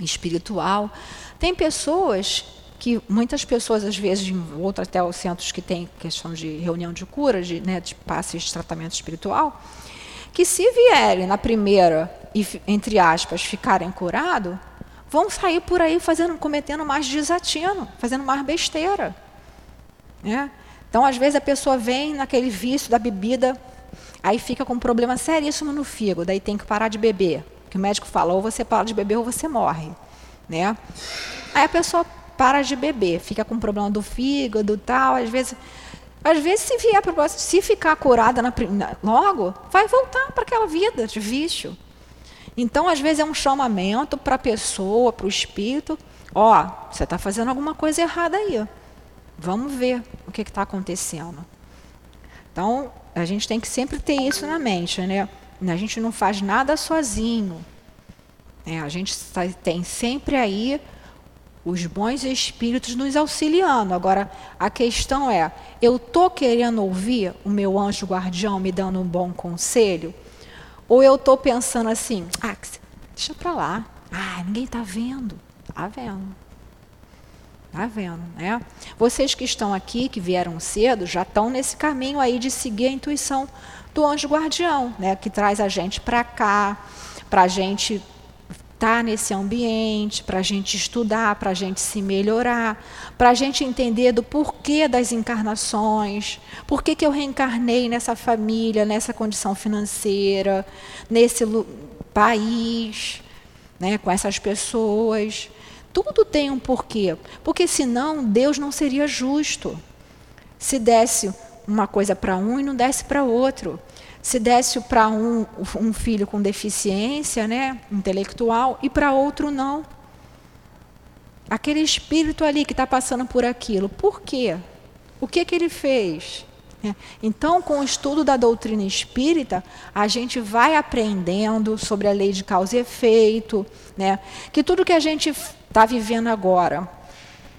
espiritual. Tem pessoas que muitas pessoas às vezes em outros até os centros que tem questão de reunião de cura, de, né, de passes de tratamento espiritual, que se vierem na primeira e entre aspas ficarem curados, vão sair por aí fazendo, cometendo mais desatino, fazendo mais besteira, né? Então, às vezes, a pessoa vem naquele vício da bebida, aí fica com um problema seríssimo no fígado, daí tem que parar de beber. Que o médico fala, ou você para de beber ou você morre. Né? Aí a pessoa para de beber, fica com problema do fígado tal, às vezes Às vezes, se vier para se ficar curada na, logo, vai voltar para aquela vida de vício. Então, às vezes, é um chamamento para a pessoa, para o espírito. Ó, você está fazendo alguma coisa errada aí. Vamos ver o que está acontecendo. Então, a gente tem que sempre ter isso na mente, né? A gente não faz nada sozinho. É, a gente tem sempre aí os bons espíritos nos auxiliando. Agora, a questão é: eu estou querendo ouvir o meu anjo guardião me dando um bom conselho? Ou eu estou pensando assim, ah, deixa para lá. Ah, ninguém está vendo. Está vendo. Está vendo, né? Vocês que estão aqui, que vieram cedo, já estão nesse caminho aí de seguir a intuição do anjo guardião, né? Que traz a gente para cá, para a gente estar tá nesse ambiente, para a gente estudar, para a gente se melhorar, para a gente entender do porquê das encarnações, por que, que eu reencarnei nessa família, nessa condição financeira, nesse país, né, com essas pessoas. Tudo tem um porquê, porque senão Deus não seria justo. Se desse uma coisa para um e não desse para outro se desse para um, um filho com deficiência né, intelectual e para outro não. Aquele espírito ali que está passando por aquilo, por quê? O que, que ele fez? É, então, com o estudo da doutrina espírita, a gente vai aprendendo sobre a lei de causa e efeito, né? que tudo que a gente está vivendo agora,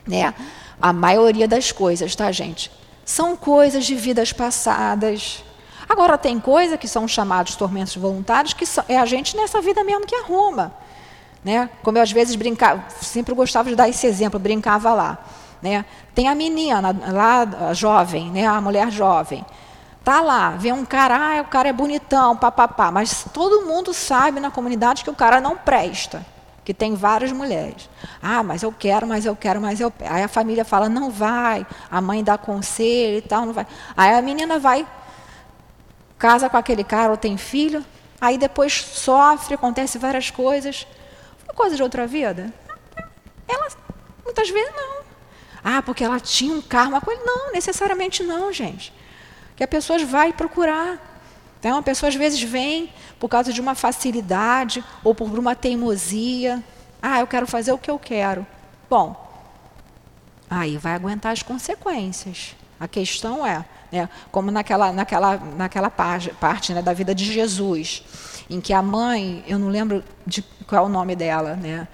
né? a maioria das coisas, tá, gente? São coisas de vidas passadas, Agora, tem coisa que são chamados tormentos voluntários, que é a gente nessa vida mesmo que arruma. Né? Como eu às vezes brincava, sempre gostava de dar esse exemplo, brincava lá. Né? Tem a menina lá, a jovem, né? a mulher jovem. Tá lá, vê um cara, ah, o cara é bonitão, papapá, mas todo mundo sabe na comunidade que o cara não presta, que tem várias mulheres. Ah, mas eu quero, mas eu quero, mas eu Aí a família fala, não vai, a mãe dá conselho e tal, não vai. Aí a menina vai casa com aquele cara ou tem filho, aí depois sofre, acontece várias coisas. Foi coisa de outra vida? Ela, muitas vezes, não. Ah, porque ela tinha um karma. Não, necessariamente não, gente. Que as pessoas vai procurar. Então, a pessoa às vezes vem por causa de uma facilidade ou por uma teimosia. Ah, eu quero fazer o que eu quero. Bom, aí vai aguentar as consequências. A questão é, né, como naquela, naquela, naquela parte, né, da vida de Jesus, em que a mãe, eu não lembro de qual é o nome dela, né,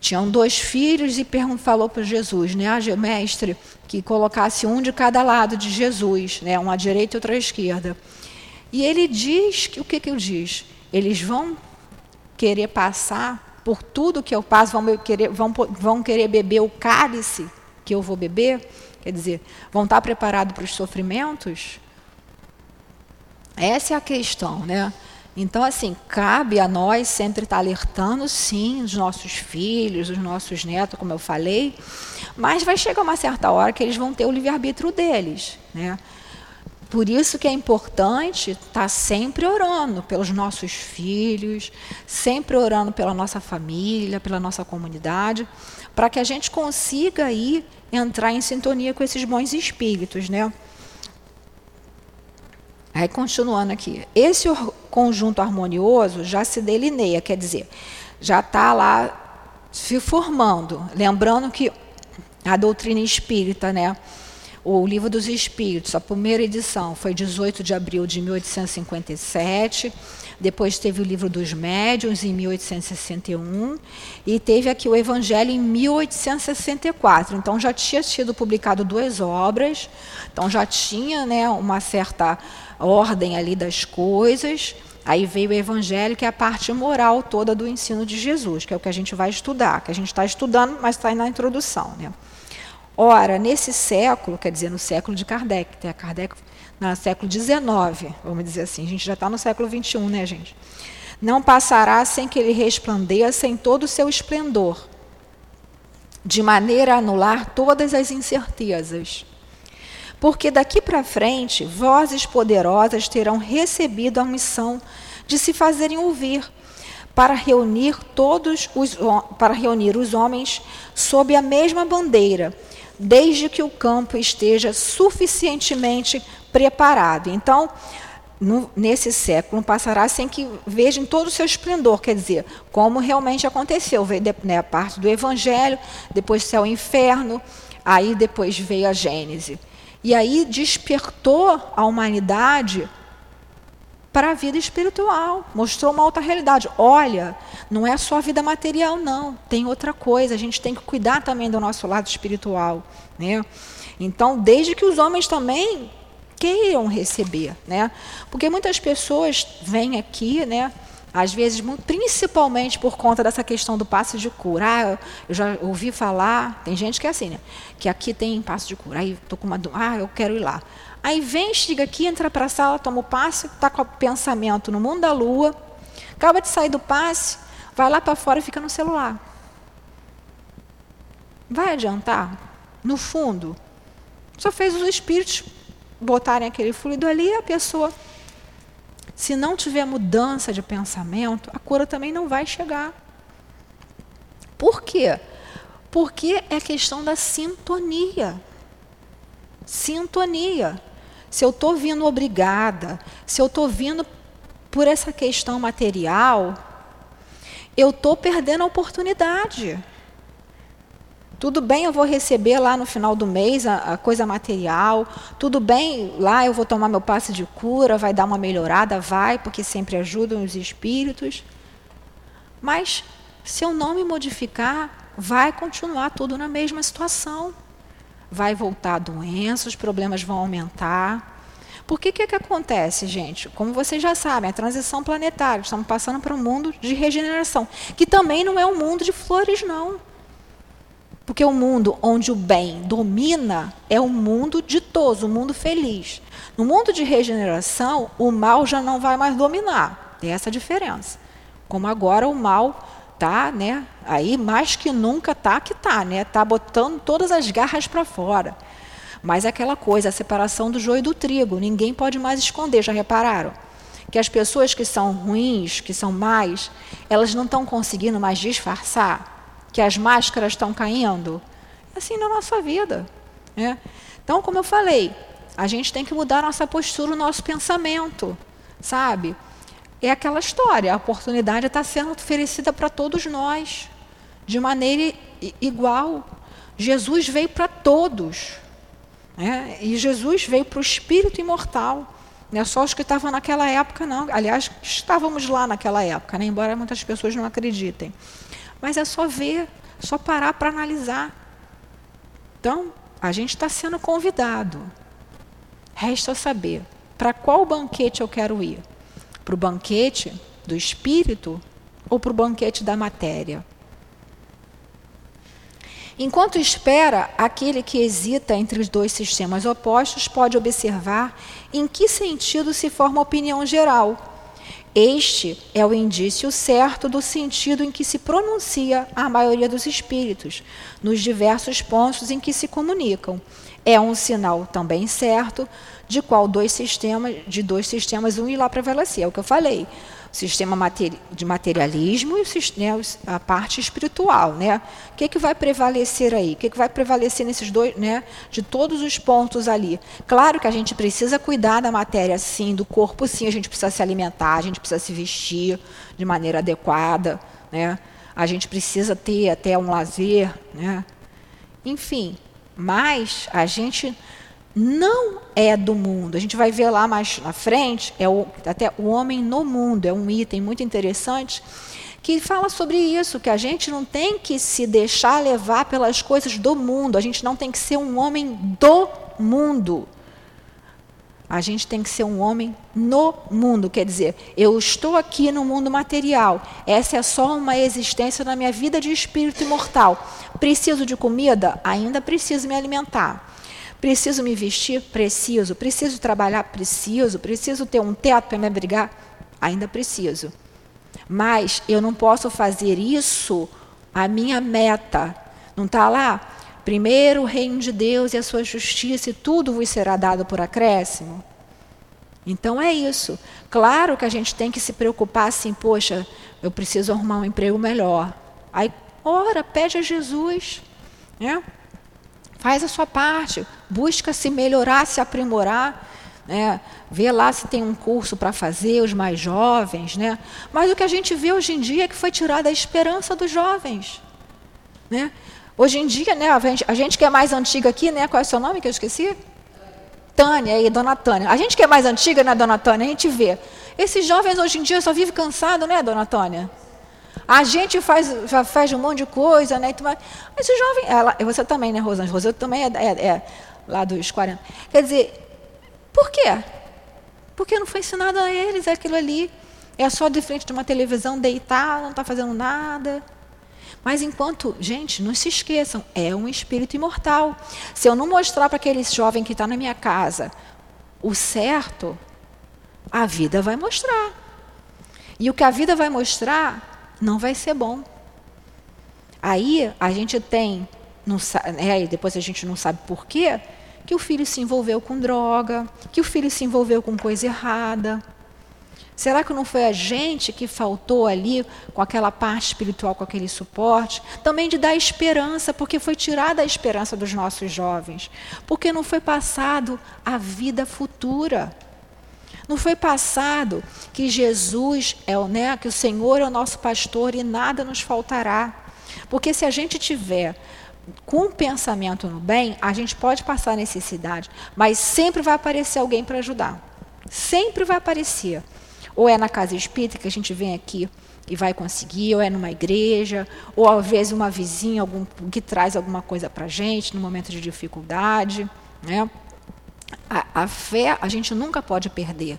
tinham dois filhos e falou para Jesus, né, ah, mestre, que colocasse um de cada lado de Jesus, né, um à direita e outro à esquerda. E ele diz, que, o que, que ele diz? Eles vão querer passar por tudo que eu passo, vão querer, vão, vão querer beber o cálice que eu vou beber? Quer dizer, vão estar preparados para os sofrimentos? Essa é a questão, né? Então, assim, cabe a nós sempre estar alertando, sim, os nossos filhos, os nossos netos, como eu falei, mas vai chegar uma certa hora que eles vão ter o livre-arbítrio deles, né? Por isso que é importante estar sempre orando pelos nossos filhos, sempre orando pela nossa família, pela nossa comunidade, para que a gente consiga aí entrar em sintonia com esses bons espíritos, né? Aí continuando aqui, esse conjunto harmonioso já se delineia, quer dizer, já está lá se formando. Lembrando que a doutrina espírita, né? O Livro dos Espíritos, a primeira edição foi 18 de abril de 1857. Depois teve o Livro dos Médiuns em 1861 e teve aqui o Evangelho em 1864. Então já tinha sido publicado duas obras. Então já tinha, né, uma certa ordem ali das coisas. Aí veio o Evangelho, que é a parte moral toda do ensino de Jesus, que é o que a gente vai estudar, que a gente está estudando, mas está na introdução. Né? Ora, nesse século, quer dizer, no século de Kardec, a Kardec no século XIX, vamos dizer assim, a gente já está no século XXI, né, gente? Não passará sem que ele resplandeça em todo o seu esplendor, de maneira a anular todas as incertezas. Porque daqui para frente, vozes poderosas terão recebido a missão de se fazerem ouvir, para reunir todos os para reunir os homens sob a mesma bandeira, desde que o campo esteja suficientemente preparado. Então, no, nesse século passará sem que vejam todo o seu esplendor, quer dizer, como realmente aconteceu. Veio né, a parte do Evangelho, depois céu e inferno, aí depois veio a Gênese. E aí despertou a humanidade para a vida espiritual, mostrou uma outra realidade. Olha, não é só a vida material, não, tem outra coisa, a gente tem que cuidar também do nosso lado espiritual. Né? Então, desde que os homens também queiram receber, né? Porque muitas pessoas vêm aqui, né? Às vezes, principalmente por conta dessa questão do passe de cura. Ah, eu já ouvi falar, tem gente que é assim, né? Que aqui tem passe de cura. Aí estou com uma. Ah, eu quero ir lá. Aí vem, chega aqui, entra para a sala, toma o passe, está com o pensamento no mundo da lua, acaba de sair do passe, vai lá para fora e fica no celular. Vai adiantar? No fundo, só fez os espíritos botarem aquele fluido ali, a pessoa, se não tiver mudança de pensamento, a cura também não vai chegar. Por quê? Porque é questão da sintonia. Sintonia. Se eu estou vindo obrigada, se eu estou vindo por essa questão material, eu estou perdendo a oportunidade. Tudo bem, eu vou receber lá no final do mês a, a, coisa material. Tudo bem, lá eu vou tomar meu passe de cura, vai dar uma melhorada, vai, porque sempre ajudam os espíritos. Mas se eu não me modificar, vai continuar tudo na mesma situação. Vai voltar a doença, os problemas vão aumentar. Por que que, que acontece, gente? Como vocês já sabem, a transição planetária, estamos passando para um mundo de regeneração, que também não é um mundo de flores, não. Porque o mundo onde o bem domina é um mundo ditoso, um mundo feliz. No mundo de regeneração, o mal já não vai mais dominar. Tem essa diferença. Como agora o mal tá, né? Aí mais que nunca tá que tá, né? Tá botando todas as garras para fora. Mas é aquela coisa, a separação do joio do trigo, ninguém pode mais esconder, já repararam? Que as pessoas que são ruins, que são mais, elas não estão conseguindo mais disfarçar que as máscaras estão caindo? É assim na nossa vida. Né? Então, como eu falei, a gente tem que mudar nossa postura, o nosso pensamento, sabe? É aquela história, a oportunidade está sendo oferecida para todos nós, de maneira igual. Jesus veio para todos. Né? E Jesus veio para o espírito imortal. Não é só os que estavam naquela época, não. Aliás, estávamos lá naquela época, né? embora muitas pessoas não acreditem. Mas é só ver, só parar para analisar. Então, a gente está sendo convidado. Resta saber para qual banquete eu quero ir: para o banquete do espírito ou para o banquete da matéria? Enquanto espera, aquele que hesita entre os dois sistemas opostos pode observar em que sentido se forma a opinião geral este é o indício certo do sentido em que se pronuncia a maioria dos espíritos, nos diversos pontos em que se comunicam. É um sinal também certo de qual dois sistemas, de dois sistemas um irá prevalecer. É o que eu falei sistema de materialismo e né, a parte espiritual. Né? O que, que vai prevalecer aí? O que, que vai prevalecer nesses dois, né, de todos os pontos ali? Claro que a gente precisa cuidar da matéria, sim, do corpo, sim, a gente precisa se alimentar, a gente precisa se vestir de maneira adequada, né? a gente precisa ter até um lazer, né? enfim, mas a gente não é do mundo. A gente vai ver lá mais na frente, é o, até o homem no mundo, é um item muito interessante que fala sobre isso, que a gente não tem que se deixar levar pelas coisas do mundo, a gente não tem que ser um homem do mundo. A gente tem que ser um homem no mundo, quer dizer, eu estou aqui no mundo material, essa é só uma existência na minha vida de espírito imortal. Preciso de comida? Ainda preciso me alimentar. Preciso me vestir? Preciso. Preciso trabalhar? Preciso. Preciso ter um teto para me abrigar? Ainda preciso. Mas eu não posso fazer isso a minha meta. Não está lá? Primeiro o reino de Deus e a sua justiça, e tudo vos será dado por acréscimo. Então é isso. Claro que a gente tem que se preocupar assim, poxa, eu preciso arrumar um emprego melhor. Aí, ora, pede a Jesus. Né? Faz a sua parte, busca se melhorar, se aprimorar, né? Vê lá se tem um curso para fazer, os mais jovens, né? Mas o que a gente vê hoje em dia é que foi tirada a esperança dos jovens, né? Hoje em dia, né, a gente, a gente que é mais antiga aqui, né, qual é o seu nome que eu esqueci? Tânia, aí, dona Tânia. A gente que é mais antiga, né, dona Tânia, a gente vê. Esses jovens hoje em dia só vivem cansados, né, dona Tânia? A gente faz, faz um monte de coisa, né? Mas esse jovem, ela, você também, né, Rosângela? Rosângela também é, é, é lá dos 40. Quer dizer, por quê? Porque não foi ensinado a eles aquilo ali. É só de frente de uma televisão deitar, não está fazendo nada. Mas enquanto, gente, não se esqueçam, é um espírito imortal. Se eu não mostrar para aquele jovem que está na minha casa o certo, a vida vai mostrar. E o que a vida vai mostrar não vai ser bom. Aí a gente tem, não, né, depois a gente não sabe por quê, que o filho se envolveu com droga, que o filho se envolveu com coisa errada. Será que não foi a gente que faltou ali com aquela parte espiritual, com aquele suporte? Também de dar esperança, porque foi tirada a esperança dos nossos jovens. Porque não foi passado a vida futura. Não foi passado que Jesus é o, né, que o Senhor é o nosso pastor e nada nos faltará. Porque se a gente tiver com o pensamento no bem, a gente pode passar necessidade, mas sempre vai aparecer alguém para ajudar. Sempre vai aparecer. Ou é na casa espírita que a gente vem aqui e vai conseguir, ou é numa igreja, ou às vezes uma vizinha algum, que traz alguma coisa para a gente no momento de dificuldade. Né? A, a, fé a gente nunca pode perder.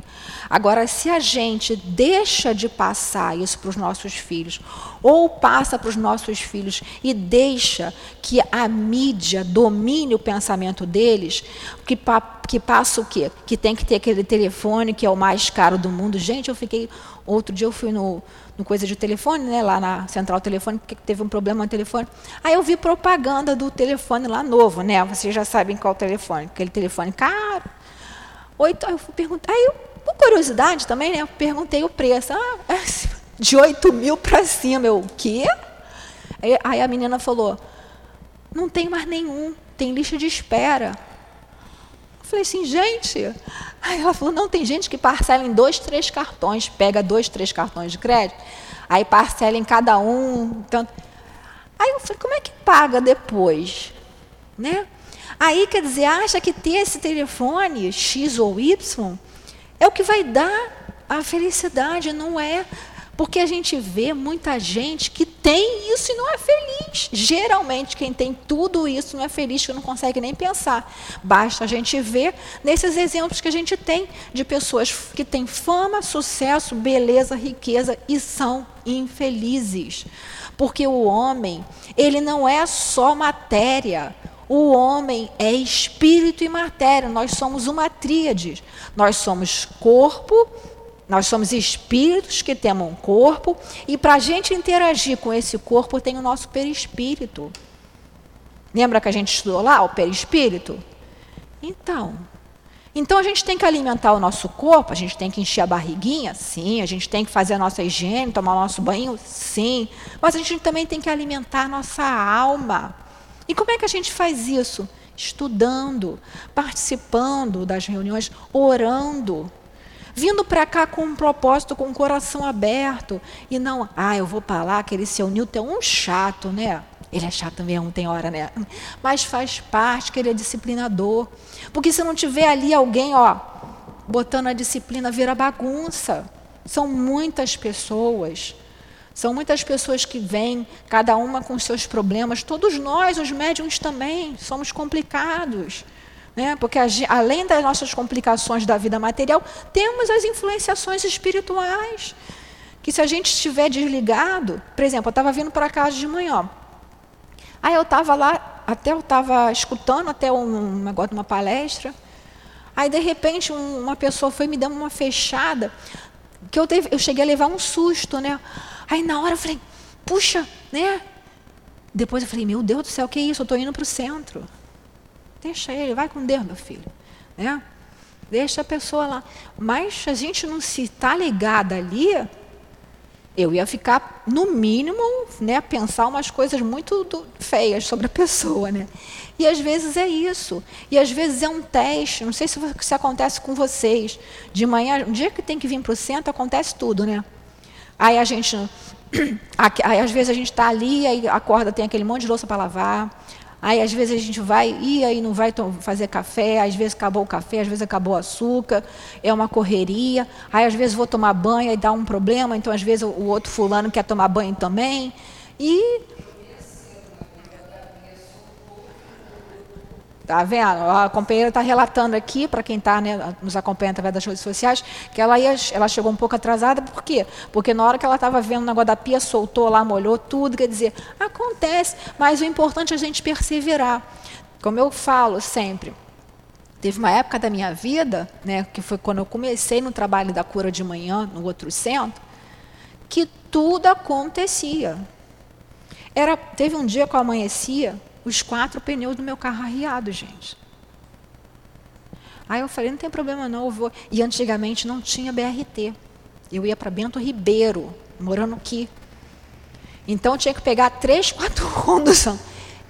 Agora, se a gente deixa de passar isso para os nossos filhos, ou passa para os nossos filhos e deixa que a mídia domine o pensamento deles, que, que passa o quê? Que tem que ter aquele telefone que é o mais caro do mundo. Gente, eu fiquei. Outro dia eu fui no, no coisa de telefone, né, lá na central telefone, porque teve um problema no telefone. Aí eu vi propaganda do telefone lá novo, né? Vocês já sabem qual telefone, aquele telefone caro. Oito, aí eu fui perguntar, aí eu, por curiosidade também, né? Perguntei o preço. Ah, de 8 mil para cima. Eu, o quê? Aí a menina falou, não tem mais nenhum, tem lista de espera. Falei assim, gente. Aí ela falou, não, tem gente que parcela em dois, três cartões, pega dois, três cartões de crédito, aí parcela em cada um. Tanto. Aí eu falei, como é que paga depois? Né? Aí, quer dizer, acha que ter esse telefone X ou Y é o que vai dar a felicidade, não é. Porque a gente vê muita gente que tem isso e não é feliz. Geralmente, quem tem tudo isso não é feliz, que não consegue nem pensar. Basta a gente ver nesses exemplos que a gente tem de pessoas que têm fama, sucesso, beleza, riqueza e são infelizes. Porque o homem, ele não é só matéria. O homem é espírito e matéria. Nós somos uma tríade. Nós somos corpo, nós somos espíritos que temos um corpo, e para a gente interagir com esse corpo tem o nosso perispírito. Lembra que a gente estudou lá o perispírito? Então, então a gente tem que alimentar o nosso corpo, a gente tem que encher a barriguinha, sim, a gente tem que fazer a nossa higiene, tomar o nosso banho, sim, mas a gente também tem que alimentar a nossa alma. E como é que a gente faz isso? Estudando, participando das reuniões, orando vindo para cá com um propósito, com o um coração aberto. E não, ah, eu vou para lá, aquele seu Newton é um chato, né? Ele é chato mesmo, tem hora, né? Mas faz parte que ele é disciplinador. Porque se não tiver ali alguém, ó, botando a disciplina, vira bagunça. São muitas pessoas. São muitas pessoas que vêm, cada uma com seus problemas. Todos nós, os médiums também, somos complicados. Né? Porque além das nossas complicações da vida material, temos as influenciações espirituais. Que se a gente estiver desligado, por exemplo, eu estava vindo para casa de manhã. Aí eu estava lá, até eu estava escutando até um, negócio de uma palestra. Aí de repente um, uma pessoa foi me dando uma fechada que eu, teve, eu cheguei a levar um susto, né? Aí na hora eu falei, puxa, né? Depois eu falei, meu Deus do céu, que é isso? Eu estou indo para o centro. Deixa ele, vai com Deus, meu filho. Né? Deixa a pessoa lá. Mas a gente não se está ligada ali, eu ia ficar, no mínimo, né, pensar umas coisas muito do, feias sobre a pessoa, né? E às vezes é isso. E às vezes é um teste. Não sei se isso acontece com vocês. De manhã, um dia que tem que vir para o centro, acontece tudo, né? Aí a gente. Aí às vezes a gente está ali, aí acorda, tem aquele monte de louça para lavar. Aí às vezes a gente vai e aí não vai fazer café, às vezes acabou o café, às vezes acabou o açúcar, é uma correria. Aí às vezes vou tomar banho e dá um problema, então às vezes o outro fulano quer tomar banho também. E Tá vendo? A companheira está relatando aqui, para quem está né, nos acompanhando através das redes sociais, que ela, ia, ela chegou um pouco atrasada, por quê? Porque na hora que ela estava vendo o negócio da pia, soltou lá, molhou tudo, quer dizer, acontece, mas o importante é a gente perseverar. Como eu falo sempre, teve uma época da minha vida, né, que foi quando eu comecei no trabalho da cura de manhã, no outro centro, que tudo acontecia. Era, teve um dia que eu amanhecia, os quatro pneus do meu carro arriados, gente. Aí eu falei, não tem problema não, eu vou. E antigamente não tinha BRT. Eu ia para Bento Ribeiro, morando aqui. Então eu tinha que pegar três, quatro condução.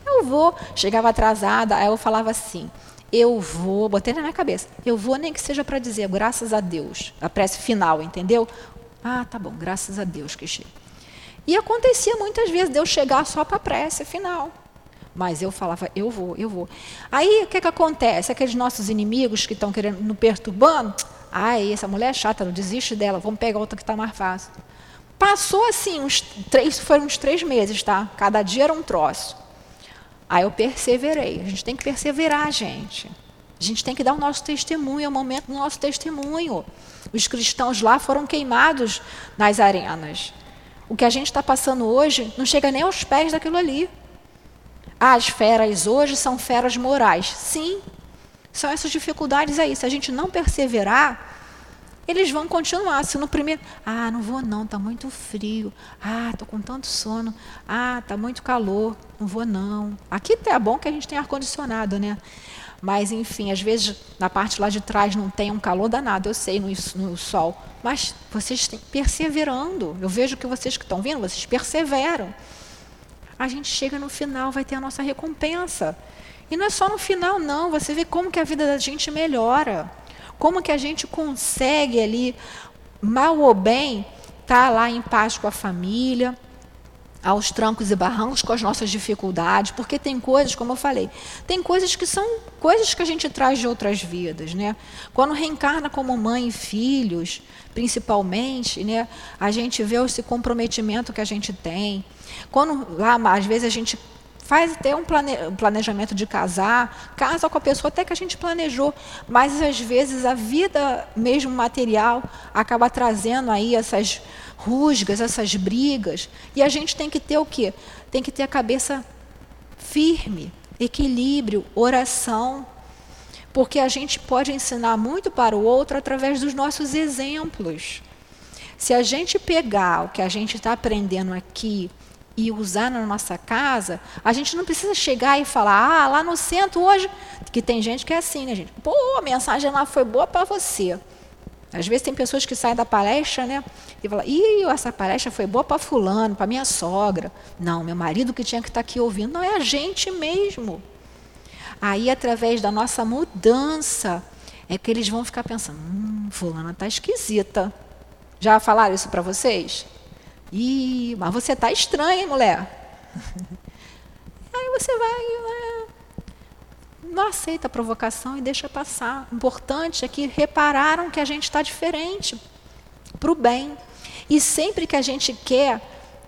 Eu vou, chegava atrasada, aí eu falava assim, eu vou, botei na minha cabeça, eu vou nem que seja para dizer, graças a Deus, a prece final, entendeu? Ah, tá bom, graças a Deus que chega. E acontecia muitas vezes de eu chegar só para a prece final. Mas eu falava, eu vou, eu vou. Aí o que, que acontece? Aqueles nossos inimigos que estão querendo nos perturbando, ai, essa mulher é chata, não desiste dela, vamos pegar outra que está mais fácil. Passou assim, uns três, foram uns três meses, tá? Cada dia era um troço. Aí eu perseverei. A gente tem que perseverar, gente. A gente tem que dar o nosso testemunho, é o momento do nosso testemunho. Os cristãos lá foram queimados nas arenas. O que a gente está passando hoje não chega nem aos pés daquilo ali. As feras hoje são feras morais. Sim, são essas dificuldades aí. Se a gente não perseverar, eles vão continuar. Se no primeiro, ah, não vou não, está muito frio. Ah, estou com tanto sono. Ah, está muito calor, não vou não. Aqui é bom que a gente tem ar condicionado, né? Mas enfim, às vezes na parte lá de trás não tem um calor danado, eu sei no, no sol. Mas vocês têm perseverando. Eu vejo que vocês que estão vindo, vocês perseveram a gente chega no final, vai ter a nossa recompensa. E não é só no final, não. Você vê como que a vida da gente melhora. Como que a gente consegue ali, mal ou bem, estar tá lá em paz com a família, aos trancos e barrancos com as nossas dificuldades, porque tem coisas, como eu falei, tem coisas que são coisas que a gente traz de outras vidas, né? Quando reencarna como mãe e filhos, principalmente, né, a gente vê esse comprometimento que a gente tem. Quando lá, às vezes a gente faz até um planejamento de casar, casa com a pessoa até que a gente planejou, mas às vezes a vida mesmo material acaba trazendo aí essas rusgas, essas brigas, e a gente tem que ter o quê? Tem que ter a cabeça firme, equilíbrio, oração, porque a gente pode ensinar muito para o outro através dos nossos exemplos. Se a gente pegar o que a gente está aprendendo aqui e usar na nossa casa, a gente não precisa chegar e falar, ah, lá no centro hoje, que tem gente que é assim, né, gente? Pô, a mensagem lá foi boa para você. Às vezes tem pessoas que saem da palestra, né? E falam, ih, essa palestra foi boa para fulano, para minha sogra. Não, meu marido que tinha que estar tá aqui ouvindo. Não, é a gente mesmo. Aí, através da nossa mudança, é que eles vão ficar pensando, hum, fulana está esquisita. Já falaram isso para vocês? Ih, mas você está estranha, hein, mulher? Aí você vai, né? não aceita a provocação e deixa passar. O importante é que repararam que a gente está diferente para o bem. E sempre que a gente quer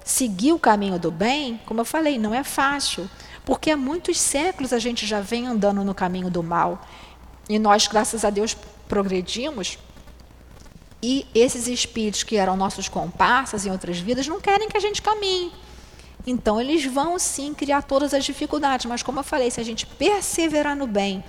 seguir o caminho do bem, como eu falei, não é fácil, porque há muitos séculos a gente já vem andando no caminho do mal. E nós, graças a Deus, progredimos. E esses espíritos que eram nossos comparsas em outras vidas não querem que a gente caminhe. Então, eles vão sim criar todas as dificuldades, mas como eu falei, se a gente perseverar no bem,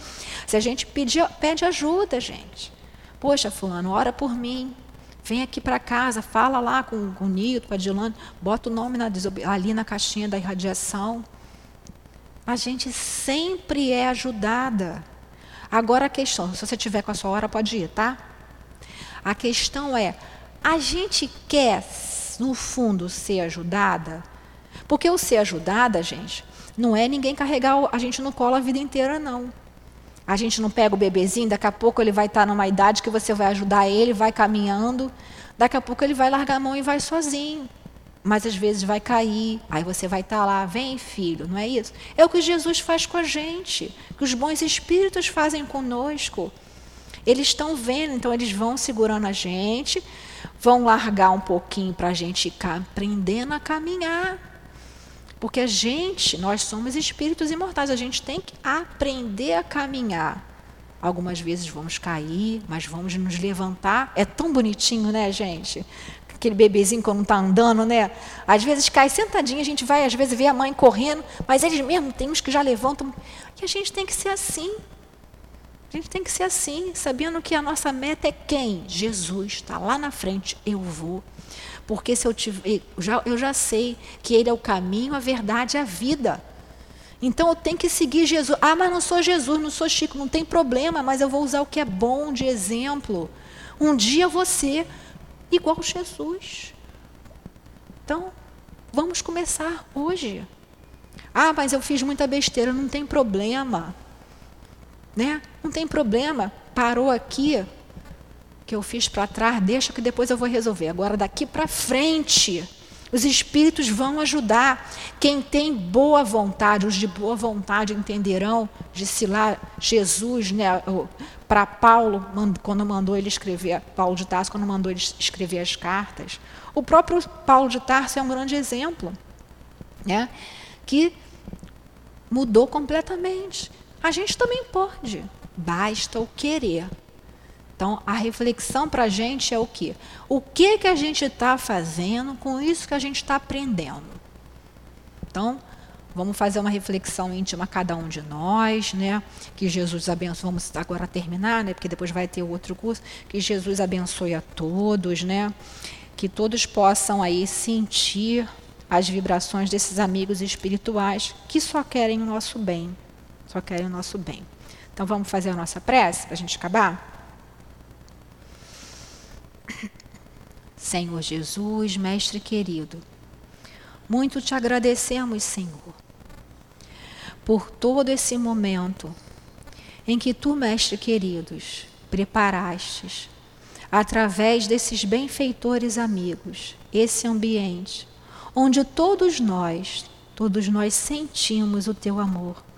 se a gente pedir, pede ajuda, gente. Poxa, Fulano, ora por mim. Vem aqui para casa, fala lá com, com o Nito, com a Dilane, bota o nome na, ali na caixinha da irradiação. A gente sempre é ajudada. Agora a questão, se você tiver com a sua hora, pode ir, tá? A questão é, a gente quer no fundo, ser ajudada? Porque o ser ajudada, gente, não é ninguém carregar a gente no colo a vida inteira, não. A gente não pega o bebezinho, daqui a pouco ele vai estar numa idade que você vai ajudar ele, vai caminhando, daqui a pouco ele vai largar a mão e vai sozinho. Mas às vezes vai cair, aí você vai estar lá, vem filho, não é isso? É o que Jesus faz com a gente, que os bons espíritos fazem conosco. Eles estão vendo, então eles vão segurando a gente, vão largar um pouquinho para a gente aprendendo a caminhar. Porque a gente, nós somos espíritos imortais, a gente tem que aprender a caminhar. Algumas vezes vamos cair, mas vamos nos levantar. É tão bonitinho, né, gente? Aquele bebezinho quando está andando, né? Às vezes cai sentadinho, a gente vai, às vezes vê a mãe correndo, mas eles mesmo tem uns que já levantam. E a gente tem que ser assim. A gente tem que ser assim, sabendo que a nossa meta é quem? Jesus está lá na frente, eu vou. Porque se eu tiver, eu já, eu já sei que Ele é o caminho, a verdade e a vida. Então eu tenho que seguir Jesus. Ah, mas não sou Jesus, não sou Chico, não tem problema, mas eu vou usar o que é bom de exemplo. Um dia você igual Jesus. Então, vamos começar hoje. Ah, mas eu fiz muita besteira, não tem problema né? Não tem problema, parou aqui, que eu fiz para trás, deixa que depois eu vou resolver. Agora daqui para frente, os espíritos vão ajudar. Quem tem boa vontade, os de boa vontade entenderão, disse lá Jesus, né, para Paulo, quando mandou ele escrever, Paulo de Tarso, quando mandou ele escrever as cartas. O próprio Paulo de Tarso é um grande exemplo, né, que mudou completamente. A gente também pode, basta o querer. Então, a reflexão para a gente é o quê? O que, que a gente está fazendo com isso que a gente está aprendendo? Então, vamos fazer uma reflexão íntima cada um de nós, né? Que Jesus abençoe. Vamos agora terminar, né? Porque depois vai ter outro curso. Que Jesus abençoe a todos, né? Que todos possam aí sentir as vibrações desses amigos espirituais que só querem o nosso bem só querem o nosso bem. Então vamos fazer a nossa prece para a gente acabar? Senhor Jesus, Mestre querido, muito te agradecemos, Senhor, por todo esse momento em que tu, Mestre queridos, preparastes, através desses benfeitores amigos, esse ambiente onde todos nós, todos nós sentimos o teu amor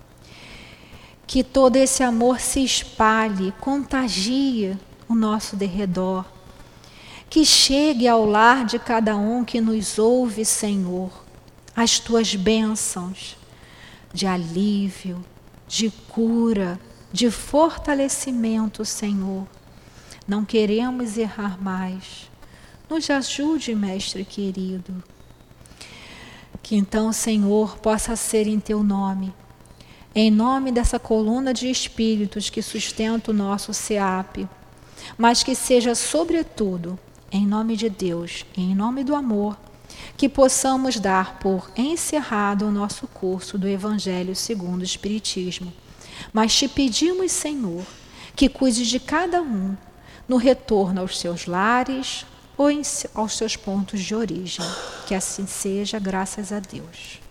que todo esse amor se espalhe, contagie o nosso derredor. Que chegue ao lar de cada um que nos ouve, Senhor, as tuas bênçãos de alívio, de cura, de fortalecimento, Senhor. Não queremos errar mais. Nos ajude, Mestre querido. Que então, Senhor, possa ser em teu nome em nome dessa coluna de espíritos que sustenta o nosso SEAP, mas que seja, sobretudo, em nome de Deus e em nome do amor, que possamos dar por encerrado o nosso curso do Evangelho segundo o Espiritismo. Mas te pedimos, Senhor, que cuide de cada um no retorno aos seus lares ou aos seus pontos de origem. Que assim seja, graças a Deus.